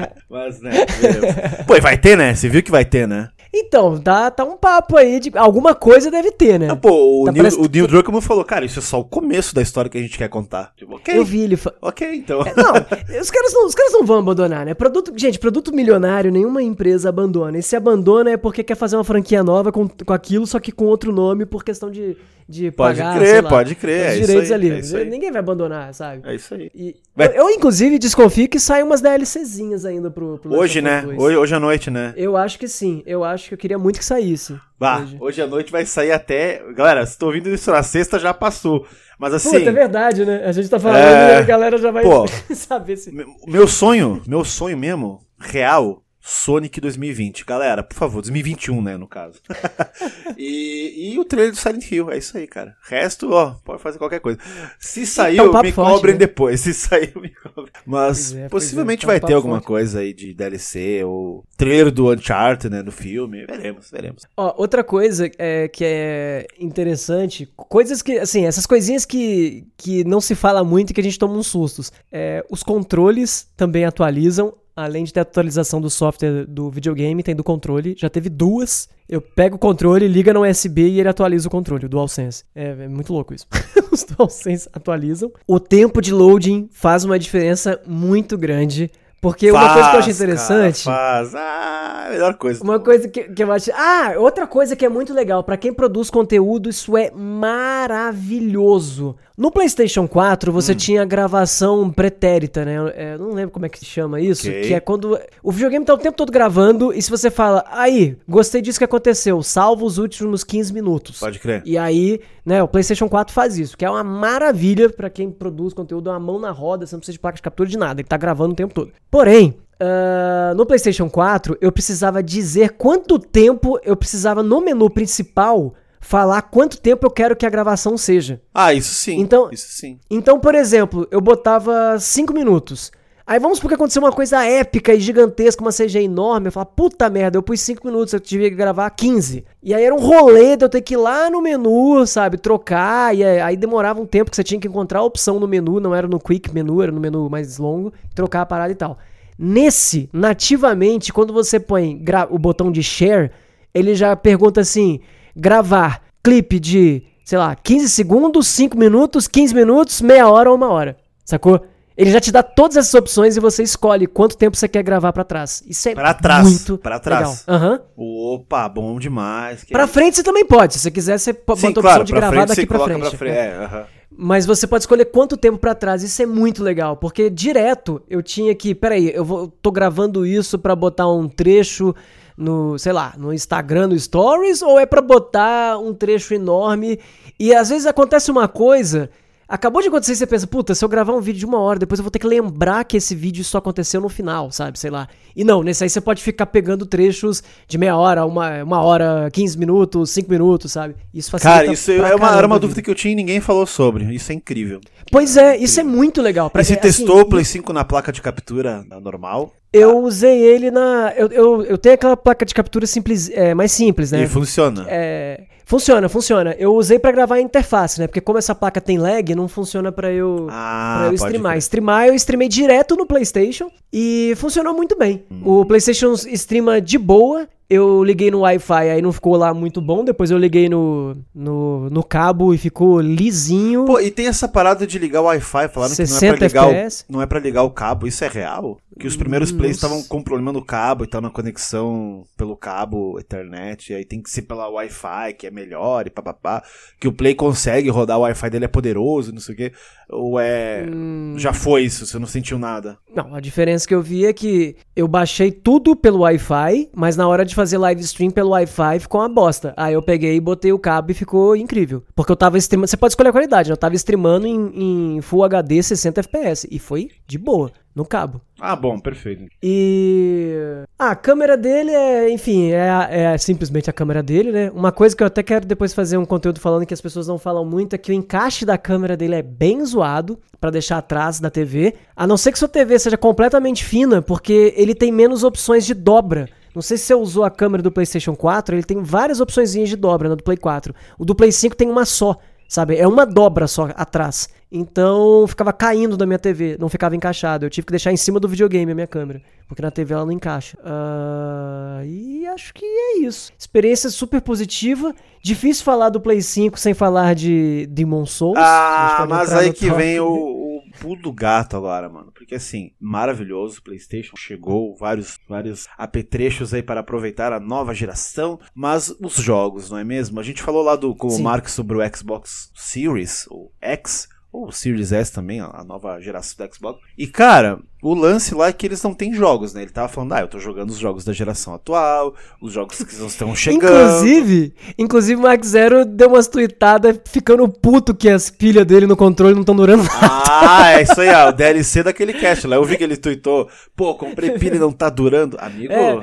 Mas, né, beleza. Pô, e vai ter, né? Você viu que vai ter, né? Então, tá, tá um papo aí de alguma coisa deve ter, né? Ah, pô, o, tá Neil, parece... o Neil Druckmann falou, cara, isso é só o começo da história que a gente quer contar. Tipo, ok. Eu vi ele. Fa... Ok, então. É, não, os caras não, os caras não vão abandonar, né? Produto, gente, produto milionário, nenhuma empresa abandona. E se abandona é porque quer fazer uma franquia nova com, com aquilo, só que com outro nome por questão de, de pode pagar. Crer, pode crer, Os é direitos aí, ali. É Ninguém vai abandonar, sabe? É isso aí. E, eu, eu, inclusive, desconfio que saem umas DLCzinhas ainda pro, pro Hoje, né? Hoje, hoje à noite, né? Eu acho que sim. Eu acho que eu queria muito que saísse. Bah, hoje. hoje à noite vai sair até. Galera, se tô ouvindo isso na sexta, já passou. Mas assim. Puta, é verdade, né? A gente tá falando é... e a galera já vai Pô, saber se. Meu sonho, meu sonho mesmo, real, Sonic 2020. Galera, por favor, 2021, né, no caso. e, e o trailer do Silent Hill, é isso aí, cara. Resto, ó, pode fazer qualquer coisa. Se sair, tá um me forte, cobrem né? depois. Se sair, me cobrem. Mas é, possivelmente é, vai ter alguma forte. coisa aí de DLC ou trailer do Uncharted, né, no filme. Veremos, veremos. Ó, outra coisa é, que é interessante, coisas que, assim, essas coisinhas que, que não se fala muito e que a gente toma uns sustos. É, os controles também atualizam além de ter atualização do software do videogame, tem do controle. Já teve duas. Eu pego o controle, liga no USB e ele atualiza o controle, o DualSense. É, é muito louco isso. Os DualSense atualizam. O tempo de loading faz uma diferença muito grande. Porque faz, uma coisa que eu acho interessante. Cara, faz. Ah, melhor coisa. Uma coisa que, que eu acho. Ah, outra coisa que é muito legal. para quem produz conteúdo, isso é maravilhoso. No PlayStation 4, você hum. tinha gravação pretérita, né? É, não lembro como é que se chama isso. Okay. Que é quando. O videogame tá o tempo todo gravando e se você fala, aí, gostei disso que aconteceu, salva os últimos 15 minutos. Pode crer. E aí, né, o PlayStation 4 faz isso, que é uma maravilha para quem produz conteúdo, uma mão na roda, você não precisa de placa de captura de nada, ele tá gravando o tempo todo. Porém, Uh, no PlayStation 4, eu precisava dizer quanto tempo eu precisava no menu principal falar quanto tempo eu quero que a gravação seja. Ah, isso sim. Então, isso sim. Então, por exemplo, eu botava 5 minutos. Aí vamos porque aconteceu uma coisa épica e gigantesca, uma CG enorme. Eu falo, puta merda, eu pus 5 minutos, eu tive que gravar 15. E aí era um rolê de eu ter que ir lá no menu, sabe, trocar. E aí demorava um tempo que você tinha que encontrar a opção no menu, não era no quick menu, era no menu mais longo, trocar a parada e tal. Nesse, nativamente, quando você põe o botão de share, ele já pergunta assim: gravar clipe de, sei lá, 15 segundos, 5 minutos, 15 minutos, meia hora ou uma hora. Sacou? Ele já te dá todas essas opções e você escolhe quanto tempo você quer gravar para trás. Isso é pra trás, muito pra trás. legal. Uhum. Opa, bom demais. Para frente você também pode. Se você quiser, você Sim, bota a opção claro, de gravar daqui para frente. Pra frente. É, uhum. Mas você pode escolher quanto tempo para trás. Isso é muito legal, porque direto eu tinha que, peraí, eu vou, tô gravando isso para botar um trecho no, sei lá, no Instagram, no Stories, ou é para botar um trecho enorme? E às vezes acontece uma coisa Acabou de acontecer e você pensa, puta, se eu gravar um vídeo de uma hora, depois eu vou ter que lembrar que esse vídeo só aconteceu no final, sabe? Sei lá. E não, nesse aí você pode ficar pegando trechos de meia hora, uma, uma hora, 15 minutos, 5 minutos, sabe? Isso facilita Cara, isso é uma, era uma dúvida que eu tinha e ninguém falou sobre. Isso é incrível. Pois é, isso é muito legal. Pra, e você é, testou assim, o Play 5 na placa de captura normal? Eu usei ele na. Eu, eu, eu tenho aquela placa de captura simples, é, mais simples, né? E funciona. É, funciona, funciona. Eu usei para gravar a interface, né? Porque como essa placa tem lag, não funciona para eu, ah, pra eu streamar. Streamar, eu streamei direto no PlayStation e funcionou muito bem. Hum. O PlayStation streama de boa eu liguei no Wi-Fi, aí não ficou lá muito bom. Depois eu liguei no, no, no cabo e ficou lisinho. Pô, e tem essa parada de ligar o Wi-Fi, falando que não é pra ligar FPS. o, não é para ligar o cabo. Isso é real? Que os primeiros plays estavam com problema no cabo e tal, na conexão pelo cabo Ethernet, e aí tem que ser pela Wi-Fi, que é melhor, e papapá. Que o Play consegue rodar, o Wi-Fi dele é poderoso, não sei o quê. Ou é. Hum... Já foi isso, você não sentiu nada? Não, a diferença que eu vi é que eu baixei tudo pelo Wi-Fi, mas na hora de fazer live stream pelo Wi-Fi ficou uma bosta. Aí eu peguei e botei o cabo e ficou incrível. Porque eu tava streamando. Você pode escolher a qualidade, né? Eu tava streamando em, em Full HD 60 FPS. E foi de boa, no cabo. Ah, bom, perfeito. E. Ah, a câmera dele é, enfim, é, é, simplesmente a câmera dele, né? Uma coisa que eu até quero depois fazer um conteúdo falando que as pessoas não falam muito é que o encaixe da câmera dele é bem zoado para deixar atrás da TV. A não ser que sua TV seja completamente fina, porque ele tem menos opções de dobra. Não sei se você usou a câmera do PlayStation 4, ele tem várias opções de dobra no do Play 4. O do Play 5 tem uma só, sabe? É uma dobra só atrás. Então ficava caindo da minha TV, não ficava encaixado. Eu tive que deixar em cima do videogame a minha câmera, porque na TV ela não encaixa. Uh, e acho que é isso. Experiência super positiva. Difícil falar do Play 5 sem falar de Demon Souls. Ah, mas aí que vem o, pulo do gato agora, mano. Porque assim, maravilhoso o PlayStation. Chegou vários, vários apetrechos aí para aproveitar a nova geração. Mas os jogos, não é mesmo? A gente falou lá do, com Sim. o Mark sobre o Xbox Series, ou X, ou o Series S também, a nova geração do Xbox. E cara, o lance lá é que eles não têm jogos, né? Ele tava falando, ah, eu tô jogando os jogos da geração atual, os jogos que estão chegando. Inclusive, inclusive o Max Zero deu umas tweetadas ficando puto que as pilhas dele no controle não estão durando nada. Ah, é isso aí, ó, o DLC daquele cast lá. Eu vi que ele tweetou, pô, comprei pilha e não tá durando. Amigo, é.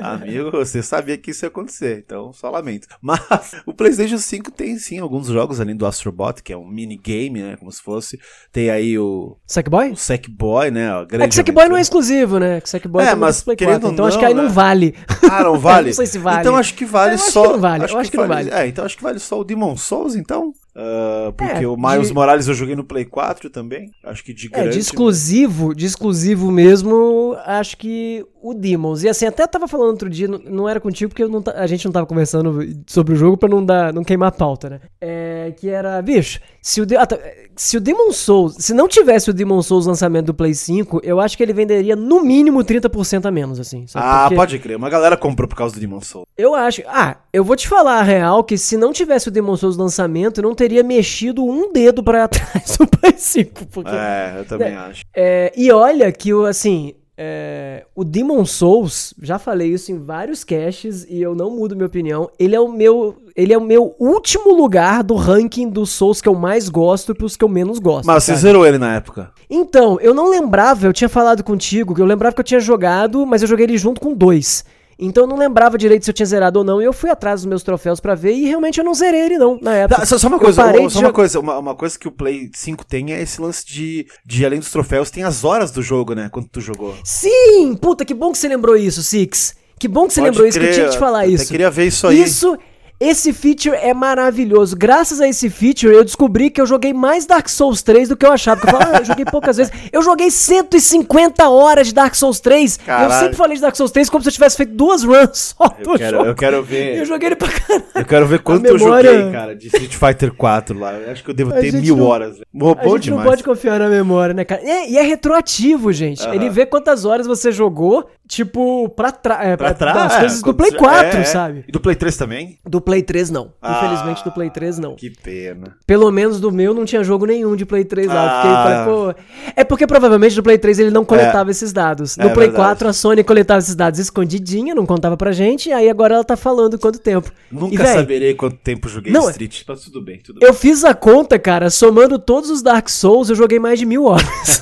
amigo, você sabia que isso ia acontecer, então só lamento. Mas o PlayStation 5 tem sim alguns jogos além do Astrobot, que é um minigame, né? Como se fosse. Tem aí o. Sackboy? O Sackboy, né? é que Sackboy não é exclusivo, né? Que Sackboy é, mas Play 4, então não, acho que aí né? não vale. Ah, não vale? não sei se vale. Então acho que vale eu só. Acho que não vale. Acho acho que, que, não vale. É, então acho que vale só o Demon Souls, então. Uh, porque é, o Miles de... Morales eu joguei no Play 4 também. Acho que de grande. É, de exclusivo, de exclusivo mesmo, acho que o Demons. E assim, até tava falando outro dia, não, não era contigo, porque não, a gente não tava conversando sobre o jogo pra não, dar, não queimar a pauta, né? É, que era, bicho, se o, ah, tá, se o Demon Souls, se não tivesse o Demon Souls lançamento do Play 5, eu acho que ele venderia no mínimo 30% a menos, assim. Ah, porque... pode crer. Uma galera comprou por causa do Demon Souls. Eu acho. Ah, eu vou te falar a real que se não tivesse o Demon Souls lançamento, não teria mexido um dedo para atrás do Play 5. Porque, é, eu também é, acho. É, e olha que, assim, é, o Demon Souls, já falei isso em vários caches e eu não mudo minha opinião. Ele é o meu, ele é o meu último lugar do ranking dos Souls que eu mais gosto e pros que eu menos gosto. Mas você zerou ele na época? Então, eu não lembrava, eu tinha falado contigo, que eu lembrava que eu tinha jogado, mas eu joguei ele junto com dois. Então eu não lembrava direito se eu tinha zerado ou não. E eu fui atrás dos meus troféus para ver e realmente eu não zerei ele não, na época. Só, só uma coisa, só, só uma coisa, uma, uma, coisa que o Play 5 tem é esse lance de, de além dos troféus, tem as horas do jogo, né? Quando tu jogou. Sim! Puta, que bom que você lembrou isso, Six. Que bom que você Pode lembrou crer, isso, que eu tinha que te falar eu isso. Eu queria ver isso aí. Isso esse feature é maravilhoso. Graças a esse feature, eu descobri que eu joguei mais Dark Souls 3 do que eu achava. Porque eu falava, ah, eu joguei poucas vezes. Eu joguei 150 horas de Dark Souls 3. Caralho. Eu sempre falei de Dark Souls 3 como se eu tivesse feito duas runs só eu quero, eu quero ver. Eu joguei ele pra caralho. Eu quero ver quanto memória... eu joguei, cara, de Street Fighter 4 lá. Eu acho que eu devo ter mil não... horas. Roubou a gente demais. não pode confiar na memória, né, cara? É, e é retroativo, gente. Ele vê quantas horas você jogou, tipo, pra, tra... é, pra, pra trás. As coisas do Play 4, é, é, sabe? E do Play 3 também? Do Play 3 não. Ah, Infelizmente do Play 3 não. Que pena. Pelo menos do meu não tinha jogo nenhum de Play 3 lá. Ah. Falei, pô. É porque provavelmente do Play 3 ele não coletava é. esses dados. No é Play verdade. 4 a Sony coletava esses dados escondidinha, não contava pra gente, e aí agora ela tá falando quanto tempo. Nunca e, véi, saberei quanto tempo joguei não, Street, mas tudo bem, tudo Eu fiz a conta, cara, somando todos os Dark Souls, eu joguei mais de mil horas.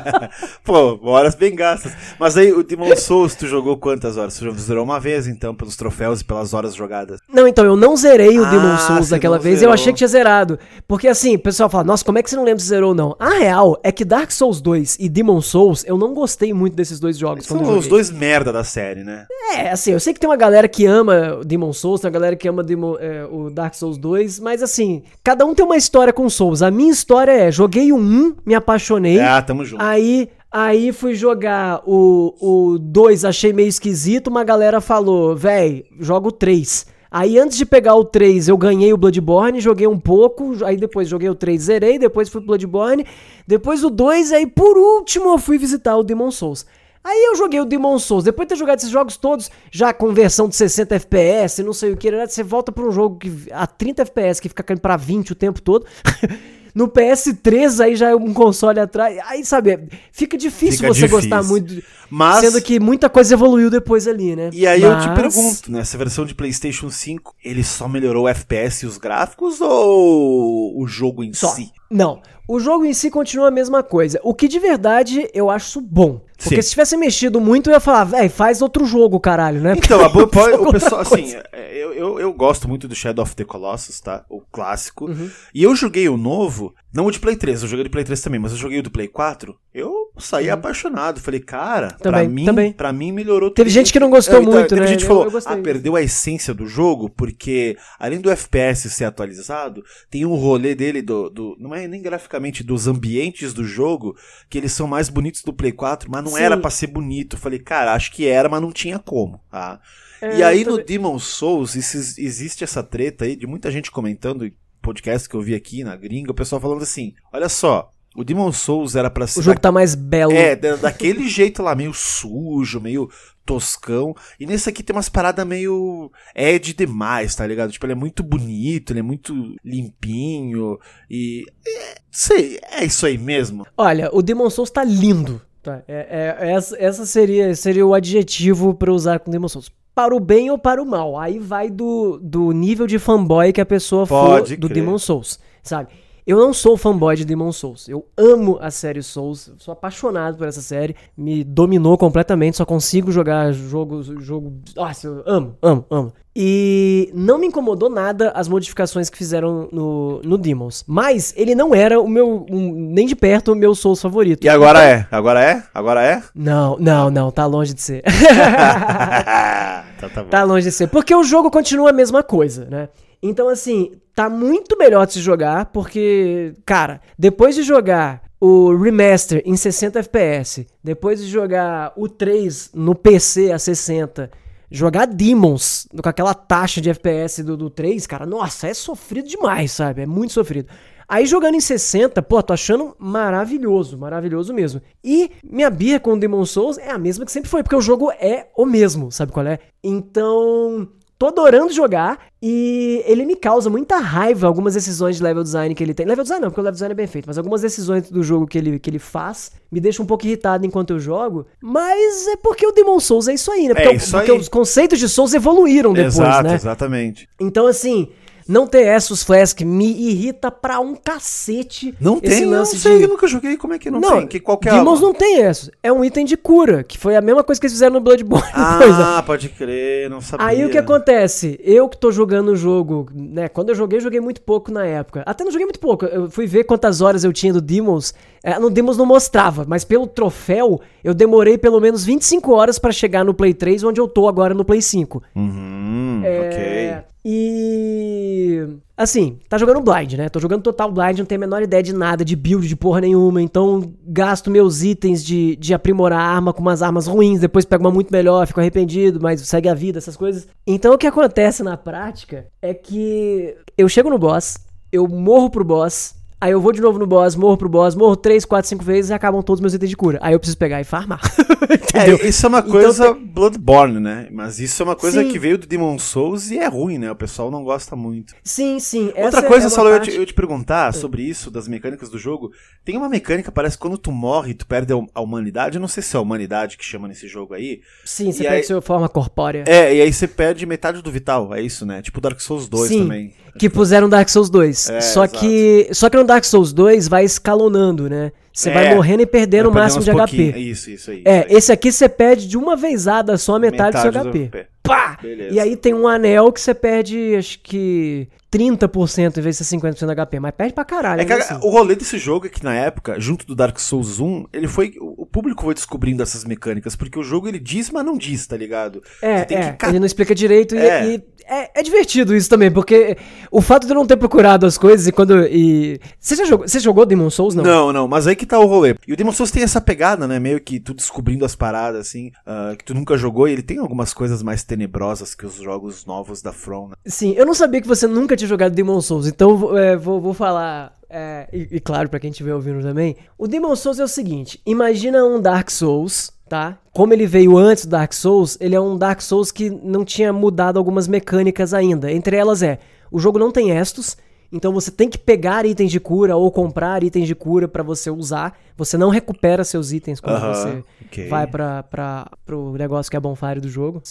pô, horas bem gastas. Mas aí o Demon Souls, tu jogou quantas horas? Você zerou uma vez, então, pelos troféus e pelas horas jogadas? Não, então, eu não zerei o ah, Demon Souls daquela vez, zerou. eu achei que tinha zerado. Porque assim, o pessoal fala, nossa, como é que você não lembra se zerou ou não? A real é que Dark Souls 2 e Demon Souls, eu não gostei muito desses dois jogos. São os dois merda da série, né? É, assim, eu sei que tem uma galera que ama Demon Souls, tem uma galera que ama Demon, é, o Dark Souls 2, mas assim, cada um tem uma história com Souls. A minha história é, joguei o 1, me apaixonei. Ah, tamo junto. Aí Aí fui jogar o 2, achei meio esquisito. Uma galera falou, véi, joga o 3. Aí antes de pegar o 3, eu ganhei o Bloodborne, joguei um pouco, aí depois joguei o 3, zerei, depois fui pro Bloodborne, depois o 2, aí por último eu fui visitar o Demon Souls. Aí eu joguei o Demon Souls, depois de ter jogado esses jogos todos, já com versão de 60 FPS, não sei o que, você volta pra um jogo que a 30 FPS que fica caindo pra 20 o tempo todo. No PS3 aí já é um console atrás. Aí, sabe, fica difícil Fica você difícil. gostar muito. Mas- Sendo que muita coisa evoluiu depois ali, né? E aí eu te Mas- pergunto, nessa versão de PlayStation 5, ele só melhorou o FPS e os gráficos ou o jogo em Só. si? Não. O jogo em si continua a mesma coisa. O que de verdade eu acho bom. Porque Sim. se tivesse mexido muito, eu ia falar, véi, faz outro jogo, caralho, né? Então, a boa, Fogo o pessoal, assim, é, eu, eu, eu gosto muito do Shadow of the Colossus, tá? O clássico. Uhum. E eu joguei o novo, não o de Play 3, eu joguei o de Play 3 também, mas eu joguei o do Play 4. Eu saí apaixonado. Falei, cara, pra Uhum. Também, mim, também. pra mim melhorou Teve tudo. gente que não gostou É, então, muito, teve né? gente que Eu- falou, eu gostei. ah, perdeu a essência do jogo, porque além do FPS ser atualizado, tem um rolê dele do, do não é nem graficamente dos ambientes do jogo, que eles são mais bonitos do Play 4, mas não Sim. era pra ser bonito. Falei, cara, acho que era, mas não tinha como, tá? É, e aí eu no Demon Souls isso- existe essa treta aí de muita gente comentando podcast que eu vi aqui na gringa, o pessoal falando assim: "Olha só, o Demon Souls era pra ser O jogo tá mais belo. é, da- daquele jeito lá, meio sujo, meio toscão. E nesse aqui tem umas paradas meio Ed demais, tá ligado? Tipo, ele é muito bonito, ele é muito limpinho. E. É, sei, é isso aí mesmo. Olha, o Demon Souls tá lindo. Tá? É, é- essa essa seria, seria o adjetivo pra usar com Demon Souls. Para o bem ou para o mal. Aí vai do, do nível de fanboy que a pessoa Pode for do crer. Demon Souls, sabe? Eu não sou fanboy de Demon Souls. Eu amo a série Souls. Sou apaixonado por essa série. Me dominou completamente. Só consigo jogar jogos. Jogo. Nossa, eu amo, amo, amo. E não me incomodou nada as modificações que fizeram no, no Demons. Mas ele não era o meu. um- nem de perto o meu Souls favorito. E agora é? Agora é? Agora é? Não, não, não, tá longe de ser. tá, tá bom. tá longe de ser. Porque o jogo continua a mesma coisa, né? Então, assim, tá muito melhor de se jogar, porque, cara, depois de jogar o remaster em 60 FPS, depois de jogar o 3 no PC a 60, jogar Demons com aquela taxa de FPS do, do 3, cara, nossa, é sofrido demais, sabe? É muito sofrido. Aí jogando em 60, pô, tô achando maravilhoso, maravilhoso mesmo. E minha birra com o Demon Souls é a mesma que sempre foi, porque o jogo é o mesmo, sabe qual é? Então, tô adorando jogar e ele me causa muita raiva algumas decisões de level design que ele tem. Level design não, porque o level design é bem feito, mas algumas decisões do jogo que ele, que ele faz me deixam um pouco irritado enquanto eu jogo. Mas é porque o Demon Souls é isso aí, né? Porque, É isso porque aí. os conceitos de Souls evoluíram depois, Exato, né? exatamente. Então, assim, não ter Essos Flask me irrita pra um cacete. Não tem, eu não sei, de- eu nunca joguei, como é que não, Não, tem? Que qualquer Demons não tem Essos. É um item de cura, que foi a mesma coisa que eles fizeram no Bloodborne depois, né? Ah, pode crer, não sabia. Aí o que acontece? Eu que tô jogando o jogo, né? Quando eu joguei, eu joguei muito pouco na época. Até não joguei muito pouco. Eu fui ver quantas horas eu tinha do Demons. É, no Demons não mostrava, mas pelo troféu, eu demorei pelo menos 25 horas pra chegar no Play 3, onde eu tô agora no Play 5. Uhum, É, ok. E. Assim, tá jogando blind, né? Tô jogando total blind, não tenho a menor ideia de nada, de build, de porra nenhuma. Então, gasto meus itens de, de aprimorar a arma com umas armas ruins, depois pego uma muito melhor, fico arrependido, mas segue a vida, essas coisas. Então, o que acontece na prática é que eu chego no boss, eu morro pro boss. Aí eu vou de novo no boss, morro pro boss, morro 3, 4, 5 vezes e acabam todos os meus itens de cura. Aí eu preciso pegar e farmar. É, isso é uma Então coisa Bloodborne, né? Mas isso é uma coisa Sim. que veio do Demon Souls e é ruim, né? O pessoal não gosta muito. Sim, sim. Outra coisa, é uma Saulo, eu, parte- te, eu te perguntar sobre isso, das mecânicas do jogo. Tem uma mecânica, parece que quando tu morre, tu perde a hum- humanidade. Eu não sei se é a humanidade que chama nesse jogo aí. Sim, você E pega aí- sua forma corpórea. É, e aí você perde metade do vital, é isso, né? Tipo Dark Souls 2 Sim, também. Que puseram Dark Souls 2. É, só, exato. que, só que no Dark Souls 2 vai escalonando, né? Você vai É, morrendo e perdendo o Vai máximo de HP. pouquinhos. Isso, isso aí. É, isso aí. esse aqui você perde de uma vezada só a metade, do seu HP. Pá! Beleza. E aí tem um anel que você perde, acho que 30% em vez de ser 50% do HP. Mas perde pra caralho. É que né, a- assim. o rolê desse jogo é que na época, junto do Dark Souls 1, ele foi. O o público foi descobrindo essas mecânicas, porque o jogo ele diz, mas não diz, tá ligado? É, Você tem é, que ele não explica direito e, É. e é, é divertido isso também, porque o fato de eu não ter procurado as coisas e quando. E... Você já jogou, você jogou Demon Souls? Não. Não, não, mas aí que tá o rolê. E o Demon Souls tem essa pegada, né? Meio que tu descobrindo as paradas, assim, ah, que tu nunca jogou, e ele tem algumas coisas mais tenebrosas que os jogos novos da From, né? Sim, eu não sabia que você nunca tinha jogado Demon Souls, então é, vou, vou falar. É, e, e claro, pra quem estiver ouvindo também. O Demon Souls é o seguinte: imagina um Dark Souls, tá? Como ele veio antes do Dark Souls, ele é um Dark Souls que não tinha mudado algumas mecânicas ainda. Entre elas é: o jogo não tem estos. Então você tem que pegar itens de cura ou comprar itens de cura para você usar. Você não recupera seus itens quando uh -huh. você okay. vai para pro negócio que é a bonfire do jogo.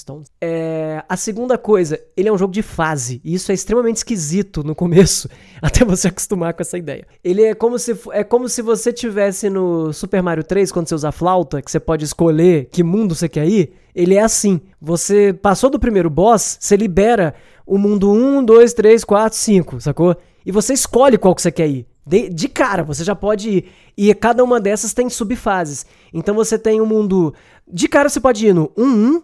É, a segunda coisa, ele é um jogo de fase. E isso é extremamente esquisito no começo, até você acostumar com essa ideia. Ele é como se é como se você tivesse no Super Mario 3 quando você usa a flauta, que você pode escolher que mundo você quer ir. Ele é assim. Você passou do primeiro boss, você libera o mundo 1, 2, 3, 4, 5, sacou? E você escolhe qual que você quer ir. De, de, cara, você já pode ir. E cada uma dessas tem subfases. Então você tem o um mundo. De cara você pode ir no 1,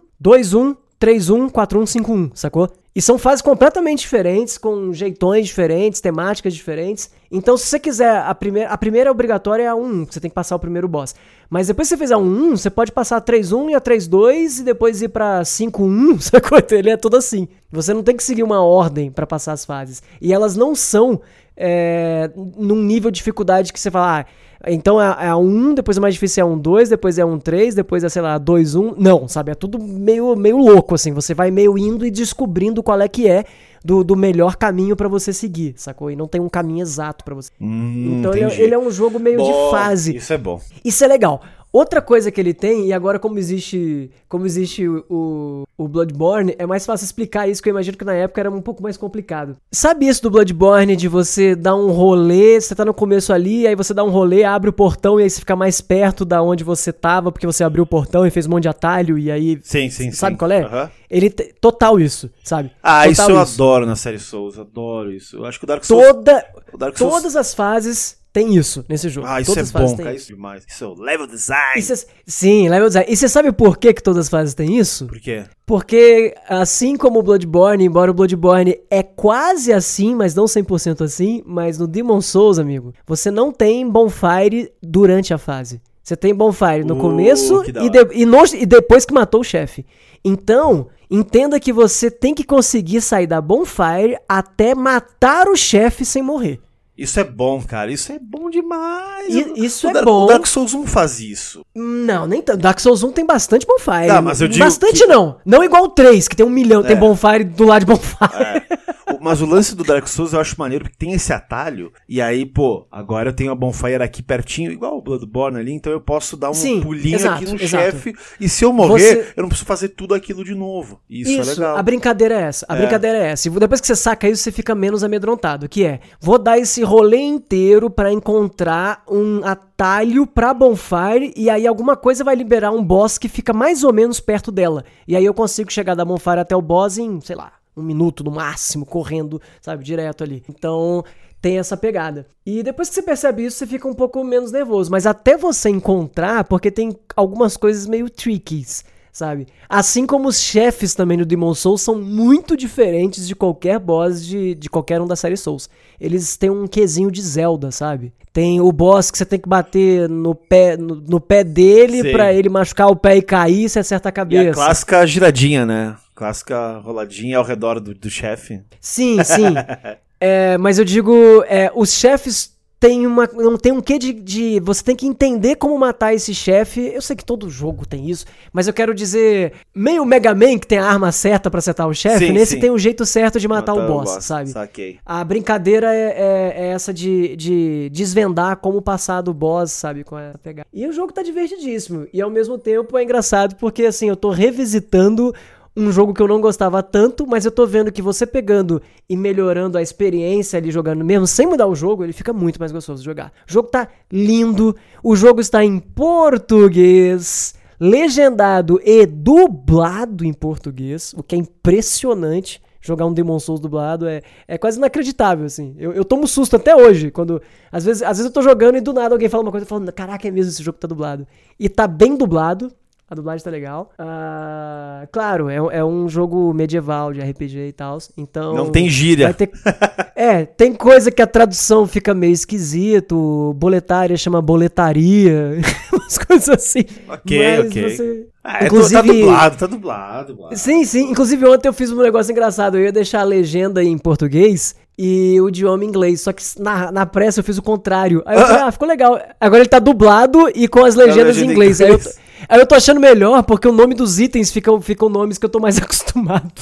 1, 2, 1, 3, 1, 4, 1, 5, 1, sacou? E são fases completamente diferentes, com jeitões diferentes, temáticas diferentes. Então, se você quiser, a primeira, a primeira é obrigatória é a 1, você tem que passar o primeiro boss. Mas depois que você fizer a 1, você pode passar a 3-1 e a 3-2 e depois ir pra 5-1, sacou? Ele é todo assim. Você não tem que seguir uma ordem para passar as fases. E elas não são é, num nível de dificuldade que você fala, ah, então é, é 1, depois é mais difícil é a 1, 2, depois é 1, 3, depois é, sei lá, 2, 1. Não, sabe? É tudo meio, meio louco, assim. Você vai meio indo e descobrindo qual é que é do, do melhor caminho para você seguir, sacou? E não tem um caminho exato para você. Hum, então ele, é, ele, é um jogo meio de fase. Isso é bom. Isso é legal. Outra coisa que ele tem, e agora como existe como existe o, o Bloodborne, é mais fácil explicar isso, que eu imagino que na época era um pouco mais complicado. Sabe isso do Bloodborne, de você dar um rolê, você tá no começo ali, aí você dá um rolê, abre o portão e aí você fica mais perto da onde você tava, porque você abriu o portão e fez um monte de atalho, e aí... Sim, sim, Sabe sim. qual é? Uhum. Ele... Total isso, sabe? Ah, total isso eu isso. adoro na série Souls, adoro isso. Eu acho que o Dark Souls... Toda... O Dark Souls... Todas as fases tem isso nesse jogo. Ah, isso todas é bom, cara, isso é demais. Isso é o level design. Cê, sim, level design. E você sabe por que, que todas as fases têm isso? Por quê? Porque, assim como o Bloodborne, embora o Bloodborne é quase assim, mas não 100% assim, mas no Demon Souls, amigo, você não tem bonfire durante a fase. Você tem bonfire no uh, começo e, de, e, no, e depois que matou o chefe. Então, entenda que você tem que conseguir sair da bonfire até matar o chefe sem morrer. Isso é bom, cara. Isso é bom demais. E, isso o é Dark, bom. O Dark Souls 1 faz isso. Não, nem tanto. Dark Souls 1 tem bastante bonfire. Tá, mas eu digo bastante que... não. Não igual o 3, que tem um milhão, é. tem bonfire do lado de bonfire. É. Mas o lance do Dark Souls eu acho maneiro porque tem esse atalho. E aí, pô, agora eu tenho a bonfire aqui pertinho, igual o Bloodborne ali, então eu posso dar um Sim, pulinho exato, aqui no chefe. E se eu morrer, Você... eu não preciso fazer tudo aquilo de novo. Isso, é isso é legal. A brincadeira é essa. A é. brincadeira é essa. E depois que você saca isso, você fica menos amedrontado. Que é, vou dar esse rolê inteiro para encontrar um atalho pra bonfire e aí alguma coisa vai liberar um boss que fica mais ou menos perto dela. E aí eu consigo chegar da bonfire até o boss em, sei lá, um minuto no máximo, correndo, sabe, direto ali. Então tem essa pegada. E depois que você percebe isso, você fica um pouco menos nervoso. Mas até você encontrar, porque tem algumas coisas meio trickies, sabe? Assim como os chefes também do Demon Souls são muito diferentes de qualquer boss de, de qualquer um da série Souls. Eles têm um quesinho de Zelda, sabe? Tem o boss que você tem que bater no pé, no, no pé dele para ele machucar o pé e cair, você acerta a cabeça. E a clássica giradinha, né? Clássica roladinha ao redor do, do chefe. Sim, sim. é, mas eu digo, é, os chefes têm uma. Não tem um quê de, de, Você tem que entender como matar esse chefe. Eu sei que todo jogo tem isso, mas eu quero dizer. Meio Mega Man que tem a arma certa para acertar o chefe, nesse sim. tem o um jeito certo de matar, matar o, boss, o, boss, sabe? Saquei. A brincadeira é, é, é, essa de, de desvendar como passar do boss, sabe? Com a pegada. E o jogo tá divertidíssimo. E ao mesmo tempo é engraçado porque assim, eu tô revisitando um jogo que eu não gostava tanto, mas eu tô vendo que você pegando e melhorando a experiência ali jogando mesmo, sem mudar o jogo, ele fica muito mais gostoso de jogar. O jogo tá lindo, o jogo está em português, legendado e dublado em português, o que é impressionante. Jogar um Demon Souls dublado é, é quase inacreditável, assim. Eu, eu tomo susto até hoje, quando. Às vezes, às vezes eu tô jogando e do nada alguém fala uma coisa e falo, caraca, é mesmo esse jogo que tá dublado. E tá bem dublado, a dublagem tá legal. Uh, claro, é, é, um jogo medieval de RPG e tal. Então. Não tem gíria. Ter... é, tem coisa que a tradução fica meio esquisito. Boletária chama boletaria. Umas coisas assim. Ok, Mas ok. Você... Ah, tá inclusive, tá dublado, tá dublado, dublado. Sim, sim. Inclusive, ontem eu fiz um negócio engraçado. Eu ia deixar a legenda em português e o idioma em inglês. Só que na, na pressa eu fiz o contrário. Aí eu falei, ah, ficou legal. Agora ele tá dublado e com as legendas em inglês. Aí eu, Aí eu tô achando melhor, porque o nome dos itens ficam, ficam nomes que eu tô mais acostumado.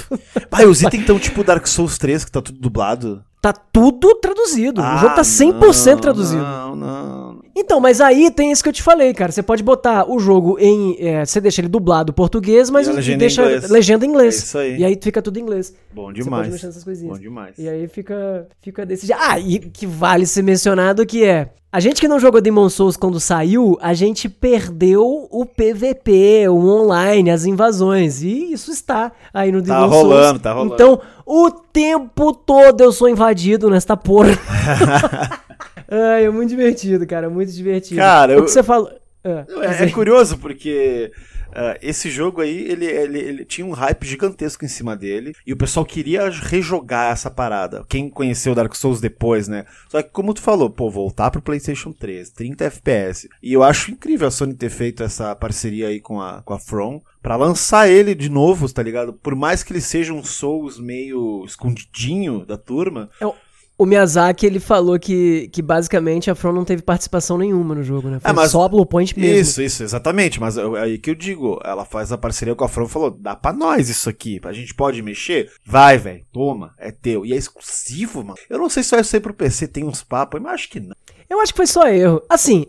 Pai, os itens estão tipo Dark Souls 3, que tá tudo dublado. Tá tudo traduzido. Ah, o jogo tá 100% ah, não, traduzido. Não, não. Então, mas aí tem isso que eu te falei, cara. Você pode botar o jogo em. É, você deixa ele dublado português, mas legenda deixa inglês. legenda em inglês. É isso aí. E aí fica tudo em inglês. Bom demais. Você pode mexer nessas coisinhas. Bom demais. E aí fica, fica desse jeito. Ah, e que vale ser mencionado que é. A gente que não jogou Demon Souls quando saiu, a gente perdeu o PVP, o online, as invasões. E isso está aí no tá Demon rolando, Souls. Tá rolando, tá rolando. Então, o tempo todo eu sou invadido nesta porra. Ai, é muito divertido, cara, muito divertido. Cara, o que eu... você falou. Ah, é, é curioso porque Uh, esse jogo aí, ele, ele, ele, tinha um hype gigantesco em cima dele. E o pessoal queria rejogar essa parada. Quem conheceu Dark Souls depois, né? Só que, como tu falou, pô, voltar pro PlayStation 3, 30 FPS. E eu acho incrível a Sony ter feito essa parceria aí com a, com a From. Pra lançar ele de novo, tá ligado? Por mais que ele seja um Souls meio escondidinho da turma. É o Miyazaki, ele falou que, que basicamente a From não teve participação nenhuma no jogo, né? Foi é, mas, só Blue Point mesmo. Isso, isso, exatamente. Mas é aí que eu digo, ela faz a parceria com a From e falou, dá pra nós isso aqui, a gente pode mexer? Vai, velho, toma, é teu. E é exclusivo, mano. Eu não sei se vai ser pro PC, tem uns papos, mas acho que não. Eu acho que foi só erro. Assim,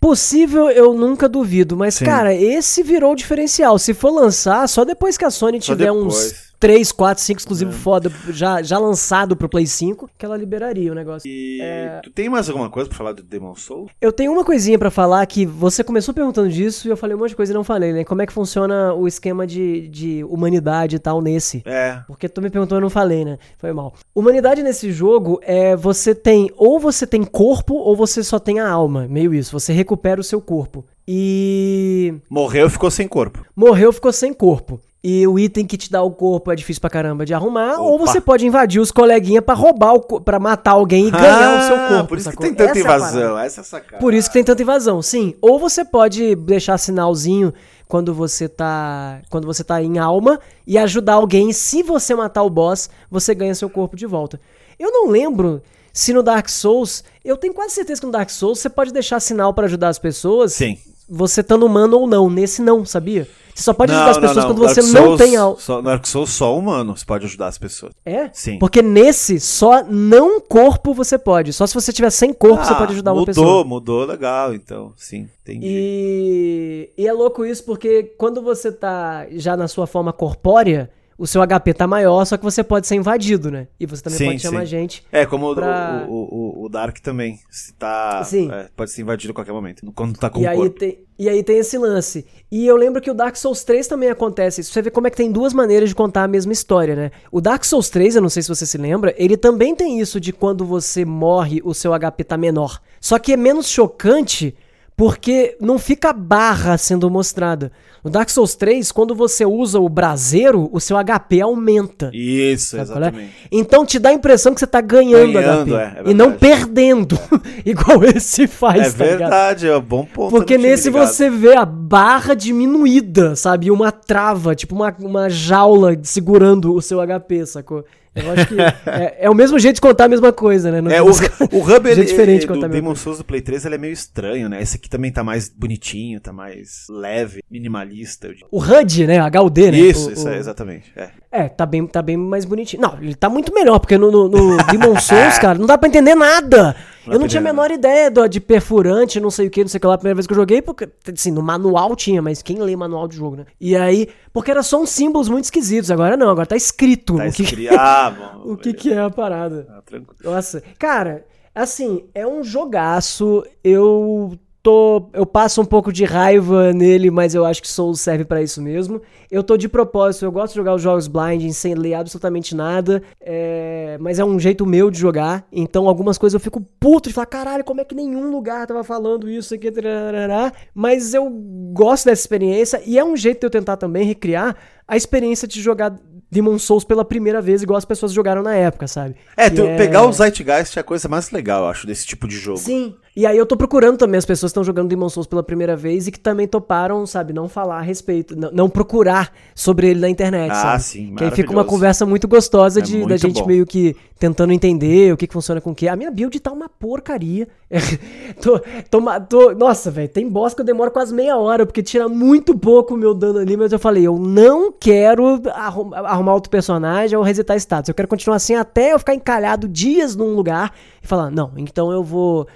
possível eu nunca duvido, mas, Sim. cara, esse virou o diferencial. Se for lançar, só depois que a Sony tiver uns 3, 4, 5 exclusivos é. foda já, já lançado pro Play 5, que ela liberaria o negócio. E é... tu tem mais alguma coisa pra falar do Demon Soul? Eu tenho uma coisinha para falar que você começou perguntando disso e eu falei um monte de coisa e não falei, né? Como é que funciona o esquema de, de humanidade e tal nesse? É. Porque tu me perguntou e eu não falei, né? Foi mal. Humanidade nesse jogo é você tem ou você tem corpo ou você só tem a alma, meio isso. Você recupera o seu corpo. E. Morreu, ficou sem corpo. Morreu, ficou sem corpo e o item que te dá o corpo é difícil pra caramba de arrumar, Opa. ou você pode invadir os coleguinhas para roubar, o, pra matar alguém e ganhar ah, o seu corpo. Por isso sacou? que tem tanta essa é invasão, é essa é sacada. Por isso que tem tanta invasão, sim. Ou você pode deixar sinalzinho quando você tá quando você tá em alma e ajudar alguém, se você matar o boss, você ganha seu corpo de volta. Eu não lembro se no Dark Souls, eu tenho quase certeza que no Dark Souls você pode deixar sinal para ajudar as pessoas. Sim. Você estando humano ou não, nesse não, sabia? Você só pode não, ajudar as pessoas não, não. quando você Dark não Souls, tem alma. Só, Dark Souls, só humano você pode ajudar as pessoas. É? Sim. Porque nesse, só não corpo você pode. Só se você tiver sem corpo ah, você pode ajudar mudou, uma pessoa. Mudou, mudou legal, então. Sim, entendi. E, e é louco isso porque quando você tá já na sua forma corpórea, o seu HP tá maior, só que você pode ser invadido, né? E você também sim, pode chamar sim. gente. É, como pra... o, o, o, Dark também. Se tá, sim. É, pode ser invadido a qualquer momento, quando tá com e o aí tem E aí tem esse lance. E eu lembro que o Dark Souls 3 também acontece isso. Você vê como é que tem duas maneiras de contar a mesma história, né? O Dark Souls 3, eu não sei se você se lembra, ele também tem isso de quando você morre, o seu HP tá menor. Só que é menos chocante porque não fica barra sendo mostrada. No Dark Souls 3, quando você usa o braseiro, o seu HP aumenta. Isso, exatamente. É? Então te dá a impressão que você tá ganhando, ganhando HP. É, é e não perdendo, igual esse faz, É tá verdade, ligado? é um bom ponto. Porque nesse você vê a barra diminuída, sabe? E uma trava, tipo uma, uma jaula segurando o seu HP, sacou? Eu acho que é, é, o mesmo jeito de contar a mesma coisa, né? No é, o, o Hub ele, diferente do Demon Souls do Play 3 ele é meio estranho, né? Esse aqui também tá mais bonitinho, tá mais leve, minimalista. O HUD, né? HUD, né? Isso, o, isso, o... É, exatamente. É. é, tá bem, tá bem mais bonitinho. Não, ele tá muito melhor, porque no, no, no Demon Souls, cara, não dá pra entender nada. Eu não tinha a menor ideia do, de perfurante, não sei o que, não sei o que lá, a primeira vez que eu joguei, porque, assim, no manual tinha, mas quem lê manual de jogo, né? E aí, porque era só uns símbolos muito esquisitos, agora não, agora tá escrito. Tá o que, escrito, ah, bom. o que, que é a parada. Ah, tranquilo. Nossa, cara, assim, é um jogaço, eu tô, eu passo um pouco de raiva nele, mas eu acho que Souls serve para isso mesmo. Eu tô de propósito, eu gosto de jogar os jogos blind sem ler absolutamente nada, é, mas é um jeito meu de jogar, então algumas coisas eu fico puto de falar, caralho, como é que nenhum lugar tava falando isso aqui, tarará. mas eu gosto dessa experiência e é um jeito de eu tentar também recriar a experiência de jogar Demon Souls pela primeira vez, igual as pessoas jogaram na época, sabe? É, tu, é... pegar o Zeitgeist é a coisa mais legal, eu acho, desse tipo de jogo. Sim, E aí eu tô procurando também as pessoas que estão jogando Demon Souls pela primeira vez e que também toparam, sabe, não falar a respeito, não, não procurar sobre ele na internet, Ah, sabe? sim, Que aí fica uma conversa muito gostosa É de, da muito gente bom. meio que tentando entender o que, que funciona com o que. A minha build tá uma porcaria. tô, tô, tô- nossa, velho, tem boss que eu demoro quase meia hora, porque tira muito pouco o meu dano ali, mas eu falei, eu não quero arrum- arrumar outro personagem ou resetar status. Eu quero continuar assim até eu ficar encalhado dias num lugar e falar, não, então eu vou.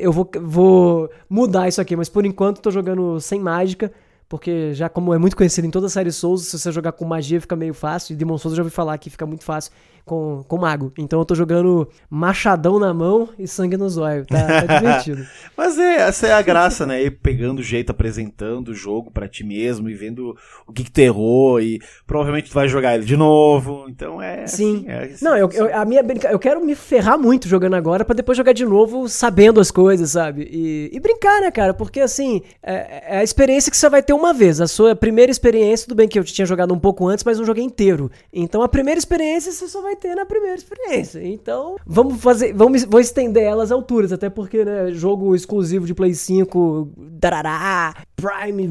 Eu vou, vou mudar isso aqui, mas por enquanto tô jogando sem mágica. Porque já como é muito conhecido em toda a série Souls, se você jogar com magia fica meio fácil. E Demon Souls eu já ouvi falar que fica muito fácil com, com mago. Então eu tô jogando machadão na mão e sangue no zóio. Tá, tá divertido. Mas é, essa é a graça, né? Ir pegando o jeito, apresentando o jogo pra ti mesmo e vendo o que, que tu errou e provavelmente tu vai jogar ele de novo. Então é. Sim. assim, é assim. Não, eu, eu- a minha brinca... eu quero me ferrar muito jogando agora pra depois jogar de novo sabendo as coisas, sabe? E, e brincar, né, cara? Porque assim, é, é a experiência que você vai ter uma vez. A sua primeira experiência, tudo bem que eu tinha jogado um pouco antes, mas não joguei inteiro. Então a primeira experiência você só vai ter na primeira experiência. Então, vamos fazer. Vamos, vou estender elas alturas, até porque, né, jogo exclusivo de Play 5, darará, Prime,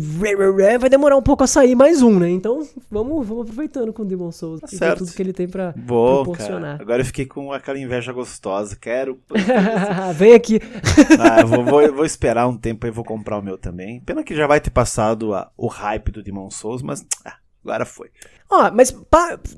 vai demorar um pouco a sair mais um, né? Então, vamos, vamos aproveitando com o Demon Souls e ver certo. tudo que ele tem pra Bom, proporcionar. cara. Agora eu fiquei com aquela inveja gostosa. Quero. Vem aqui. Ah, vou, vou- vou esperar um tempo e vou comprar o meu também. Pena que já vai ter passado a- o hype do Demon Souls, mas ah, agora foi. Ó, mas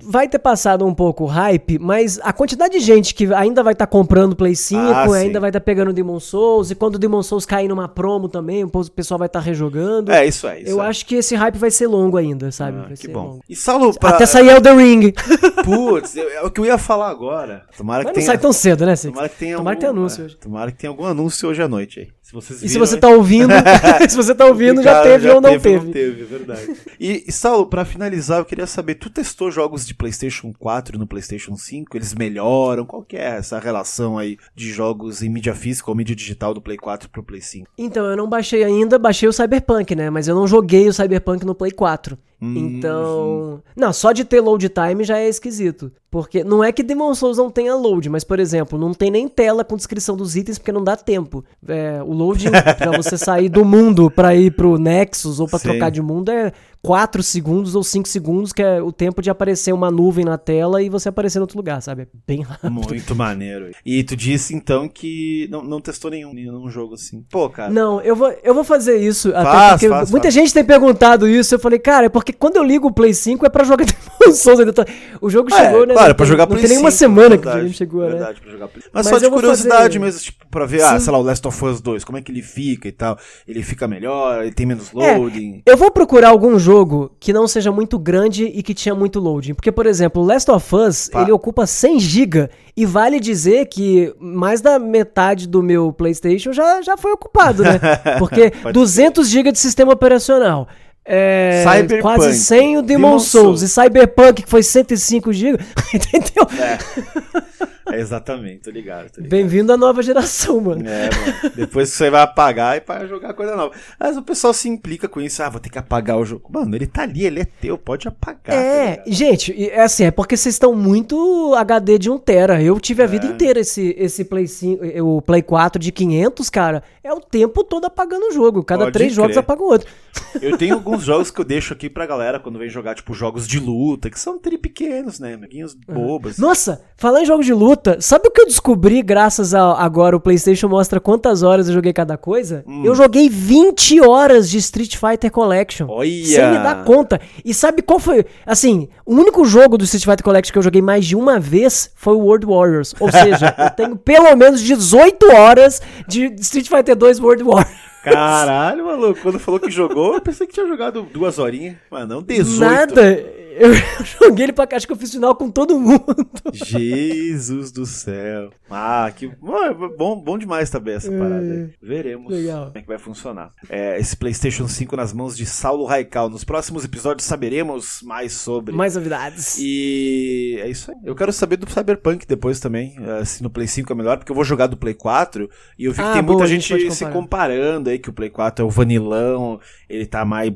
vai ter passado um pouco o hype, mas a quantidade de gente que ainda vai estar comprando Play 5, Ah, ainda vai estar pegando Demon Souls, e quando o Demon Souls cair numa promo também, o pessoal vai estar rejogando. É, isso é. Isso Eu é. acho que esse hype vai ser longo ainda, sabe? Ah, vai que bom. longo. E Saulo, pra... Até sair Elden Ring. Putz, é o que eu ia falar agora. Tomara Mas que não tenha. sai tão cedo, né, Six? Tomara que tenha Tomara algum, que tenha anúncio é, hoje. Tomara que tenha algum anúncio hoje à noite aí. Se vocês E se você hein? tá ouvindo, se você tá ouvindo, já teve ou não teve. Não teve, é verdade. E, e Saulo, pra finalizar, eu queria saber, tu testou jogos de PlayStation 4 no PlayStation 5? Eles melhoram? Qual que é essa relação aí de jogos em mídia física ou mídia digital do Play 4 pro Play 5? Então, eu não baixei ainda, baixei o Cyberpunk, né? Mas eu não joguei o Cyberpunk no Play 4. Hum, Então. Não, só de ter load time já é esquisito. Porque não é que Demon Souls não tenha load, mas, por exemplo, não tem nem tela com descrição dos itens porque não dá tempo. É, o loading pra você sair do mundo pra ir pro Nexus ou pra Sim. trocar de mundo é 4 segundos ou 5 segundos, que é o tempo de aparecer uma nuvem na tela e você aparecer em outro lugar, sabe? É bem rápido. Muito maneiro. E tu disse então que não, não testou nenhum, nenhum jogo assim. Pô, cara. Não, eu vou, eu vou fazer isso. até Faz, porque faz, muita faz. gente tem perguntado isso. Eu falei, cara, é porque quando eu ligo o Play 5 é pra jogar Demon Souls. ainda tá- O jogo É, chegou, né? Claro, não pra jogar Não Play tem nenhuma 5, semana que o verdade, videogame chegou, né? verdade, pra jogar Play. Mas, Mas só de curiosidade fazer- mesmo, tipo, pra ver, ah, Sim. sei lá, o Last of Us 2, como é que ele fica e tal. Ele fica melhor, ele tem menos É, loading. Eu vou procurar algum jogo que não seja muito grande e que tinha muito loading. Porque, por exemplo, o Last of Us, Pá. ele ocupa 100 GB e vale dizer que mais da metade do meu PlayStation já, já foi ocupado, né? Porque Pode 200 GB de sistema operacional. É, Cyberpunk, quase 100 o Demon, Demon Souls, Souls. e Cyberpunk que foi 105 GB, entendeu? É, exatamente, tô ligado, ligado. Bem-vindo à nova geração, mano. É, mano. Depois que você vai apagar e para jogar coisa nova. Mas o pessoal se implica com isso. Ah, vou ter que apagar o jogo. Mano, ele tá ali, ele é teu, pode apagar. tá É, ligado? gente, é assim, é porque vocês estão muito HD de 1 tera. Eu tive a vida É. inteira esse, esse Play 5, eh, o Play 4 de 500, cara. É o tempo todo apagando o jogo. Cada Pode três jogos crer. apaga o outro. Eu tenho alguns jogos que eu deixo aqui pra galera quando vem jogar, tipo, jogos de luta, que são tri pequenos, né? Amiguinhos bobos. Nossa, falar em jogo de luta, sabe o que eu descobri graças a agora o PlayStation mostra quantas horas eu joguei cada coisa? Hum. Eu joguei 20 horas de Street Fighter Collection. Olha! Sem me dar conta. E sabe qual foi? Assim, o único jogo do Street Fighter Collection que eu joguei mais de uma vez foi o World Warriors. Ou seja, eu tenho pelo menos 18 horas de Street Fighter 2 World Warriors. Caralho, maluco. Quando falou que jogou, eu pensei que tinha jogado duas horinhas. Mas não, 18. Nada. Eu joguei ele pra cá, acho que eu fiz final com todo mundo. Jesus do céu. Ah, que bom, bom, demais também essa parada aí. Veremos Legal. como é que vai funcionar. É, esse PlayStation 5 nas mãos de Saulo Raical. Nos próximos episódios saberemos mais sobre. Mais novidades. E é isso aí. Eu quero saber do Cyberpunk depois também, eh, se no Play 5 é melhor, porque eu vou jogar do Play 4 e eu vi que Ah, tem boa, muita gente gente, se comparando aí que o Play 4 é o vanilão, ele tá mais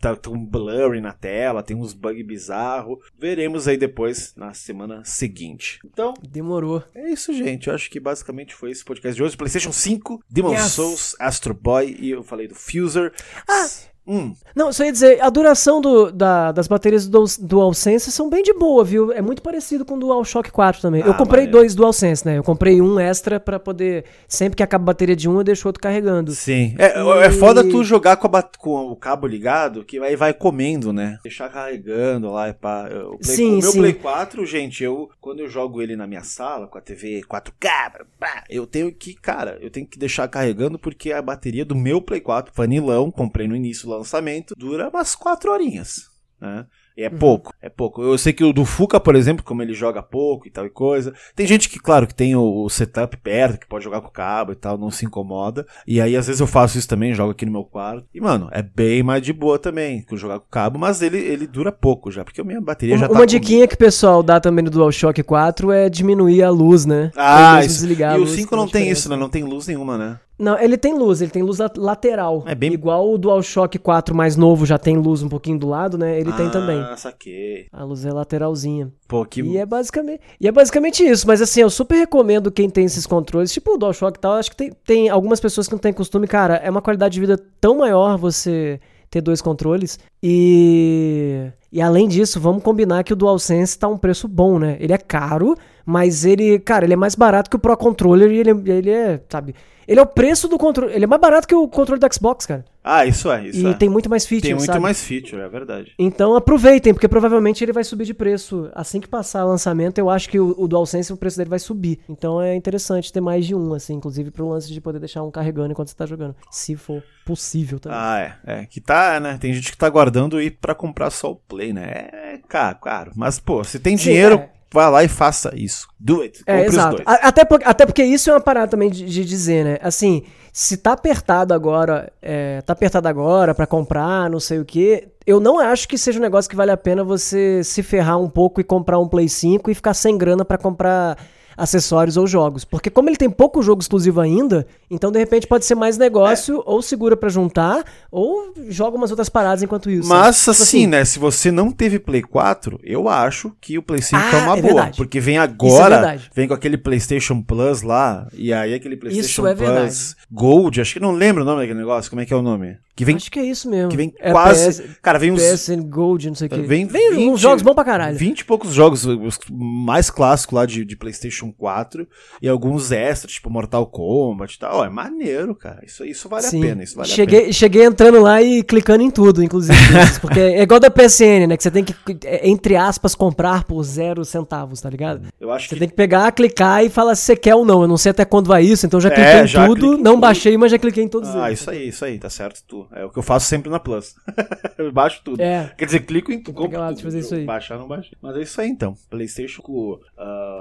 tá, tá um blurry na tela, tem uns bugs bizarros. Veremos aí depois na semana seguinte. Então, demorou. É isso, gente. Eu acho que basicamente foi esse podcast de hoje. PlayStation 5, Demon yes. Souls, Astro Boy e eu falei do Fuser. Ah, Hum. Não, só ia dizer, a duração do, da, das baterias do DualSense são bem de boa, viu? É muito parecido com o DualShock 4 também. Ah, eu comprei mas... dois DualSense, né? Eu comprei um extra para poder. Sempre que acaba a bateria de um, eu deixo o outro carregando. Sim. É, e... é foda tu jogar com, a, com, o cabo ligado, que aí vai comendo, né? Deixar carregando lá e pá. Eu, play, sim, o meu sim. Play 4, gente, eu quando eu jogo ele na minha sala, com a TV 4K, pá, eu tenho que, cara, eu tenho que deixar carregando porque a bateria do meu Play 4, vanilão, comprei no início lá lançamento dura umas quatro horinhas. Né? E é uhum. pouco, é pouco. Eu sei que o do Fuca, por exemplo, como ele joga pouco e tal e coisa. Tem gente que, claro, que tem o, setup perto, que pode jogar com o cabo e tal, não se incomoda. E aí, às vezes, eu faço isso também, jogo aqui no meu quarto. E, mano, é bem mais de boa também que jogar com o cabo, mas ele, ele dura pouco já, porque a minha bateria uma, já tá. Uma diquinha que o pessoal dá também no DualShock 4 é diminuir a luz, né? Ah, isso. Desligar e o 5 não tem isso, né? Não tem luz nenhuma, né? Não, ele tem luz, ele tem luz lateral. É bem... Igual o DualShock 4 mais novo já tem luz um pouquinho do lado, né? Ele ah, tem também. Ah, saquei. A luz é lateralzinha. Pô, que... E é basicamente, e é basicamente isso, mas assim, eu super recomendo quem tem esses controles, tipo o DualShock e tal, acho que tem, tem algumas pessoas que não têm costume, cara, é uma qualidade de vida tão maior você ter dois controles. E e além disso, vamos combinar que o DualSense tá um preço bom, né? Ele é caro, mas ele, cara, ele é mais barato que o Pro Controller e ele, ele é, sabe, ele é o preço do controle. Ele é mais barato que o controle do Xbox, cara. Ah, isso é, isso e é. E tem muito mais feature, Tem muito sabe? mais feature, é verdade. Então aproveitem, porque provavelmente ele vai subir de preço. Assim que passar o lançamento, eu acho que o, o DualSense, o preço dele vai subir. Então é interessante ter mais de um, assim, inclusive pro lance de poder deixar um carregando enquanto você tá jogando. Se for possível também. Ah, é. É, que tá, né? Tem gente que tá guardando ir para comprar só o Play, né? É caro, caro. Mas, pô, se tem Sim, dinheiro... É Vá lá e faça isso. Do it. É, exato. Até, por, até porque isso é uma parada também de, de dizer, né? Assim, se tá apertado agora, é, tá apertado agora para comprar, não sei o que, eu não acho que seja um negócio que vale a pena você se ferrar um pouco e comprar um Play 5 e ficar sem grana para comprar acessórios ou jogos. Porque como ele tem pouco jogo exclusivo ainda, então de repente pode ser mais negócio, é. ou segura para juntar, ou joga umas outras paradas enquanto isso. Mas tipo assim, assim, né, se você não teve Play 4, eu acho que o Play 5 ah, é uma é boa. Verdade. Porque vem é agora, é vem com aquele PlayStation Plus lá, e aí aquele PlayStation é Plus verdade. Gold, acho que não lembro o nome daquele negócio, como é que é o nome? Que vem, Acho que é isso mesmo. Que vem é quase. PS, cara, vem uns. PSN Gold, não sei o que. Vem, vem 20, uns jogos bons pra caralho. 20 e poucos jogos, os mais clássicos lá de, de PlayStation 4 e alguns extras, tipo Mortal Kombat e tal. Oh, é maneiro, cara. Isso, isso vale Sim. a pena. Isso vale cheguei, a pena. cheguei entrando lá e clicando em tudo, inclusive. porque é igual da PSN, né? Que você tem que, é, entre aspas, comprar por zero centavos, tá ligado? Eu acho você que... tem que pegar, clicar e falar se você quer ou não. Eu não sei até quando vai isso, então já cliquei é, em já tudo. Não baixei, mas já cliquei em todos ah, eles. Ah, isso aí, isso aí, tá certo tu. É o que eu faço sempre na Plus. eu baixo tudo. É. Quer dizer, clico em tudo. Lá, tudo. Fazer isso aí. Baixar, não baixei. Mas é isso aí então. PlayStation Uh,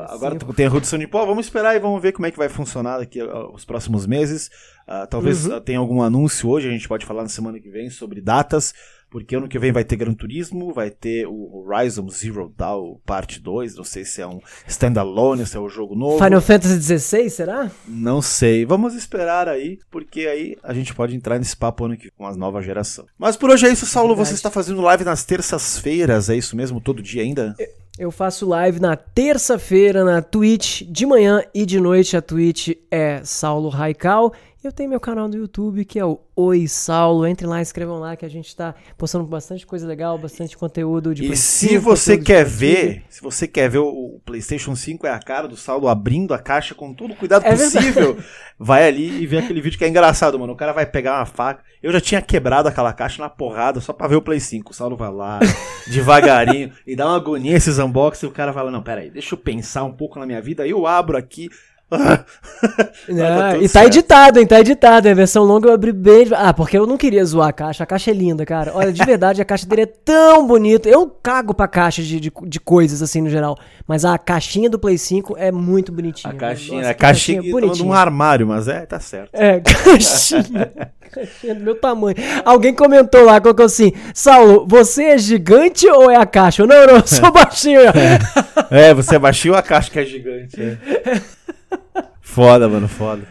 agora tem a redução de pó. Vamos esperar e vamos ver como é que vai funcionar daqui os próximos meses. Uh, talvez uhum. tenha algum anúncio hoje. A gente pode falar na semana que vem sobre datas. Porque ano que vem vai ter Gran Turismo, vai ter o Horizon Zero Dawn Parte 2, não sei se é um standalone, se é um jogo novo. Final Fantasy XVI, será? Não sei. Vamos esperar aí, porque aí a gente pode entrar nesse papo ano que vem com a nova geração. Mas por hoje é isso, Saulo. Verdade. Você está fazendo live nas terças-feiras, é isso mesmo? Todo dia ainda? Eu faço live na terça-feira na Twitch, de manhã e de noite. A Twitch é Saulo Raical. Eu tenho meu canal no YouTube que é o Oi Saulo. Entrem lá, escrevam lá que a gente tá postando bastante coisa legal, bastante conteúdo de E se você quer ver, se você quer ver o, PlayStation 5 é a cara do Saulo abrindo a caixa com todo o cuidado é possível, verdade. vai ali e vê aquele vídeo que é engraçado, mano. O cara vai pegar uma faca. Eu já tinha quebrado aquela caixa na porrada só pra ver o Play 5. O Saulo vai lá, devagarinho, e dá uma agonia esses unboxings. O cara fala: Não, pera aí, deixa eu pensar um pouco na minha vida. Aí eu abro aqui, tá e tá editado, hein? Tá editado. A versão longa eu abri bem. Ah, porque eu não queria zoar a caixa. A caixa é linda, cara. Olha, de verdade, a caixa dele é tão bonita. Eu cago pra caixa de, de, de coisas, assim, no geral. Mas a caixinha do Play 5 é muito bonitinha. A caixinha, Nossa, a caixinha, caixinha é bonitinha. um armário, mas é, tá certo. É, caixinha. caixinha do meu tamanho. Alguém comentou lá, colocou assim: Saulo, você é gigante ou é a caixa? Eu, não, não, eu sou baixinho. é, você é baixinho ou a caixa que é gigante? É. Foda, mano, foda.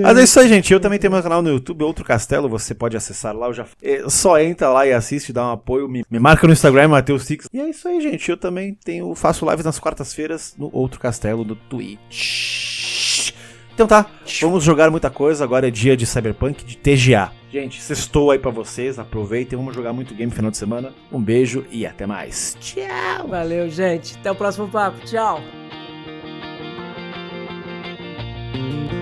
Mas é isso aí, gente. Eu também tenho meu canal no YouTube, Outro Castelo. Você pode acessar lá. Eu já... É, só entra lá e assiste, dá um apoio. Me, me marca no Instagram, Matheus Six. E é isso aí, gente. Eu também tenho, faço lives nas quartas-feiras no Outro Castelo do Twitch. Então tá, vamos jogar muita coisa. Agora é dia de Cyberpunk, de TGA. Gente, sextou aí pra vocês. Aproveitem, vamos jogar muito game final de semana. Um beijo e até mais. Tchau. Valeu, gente. Até o próximo papo. Tchau. Música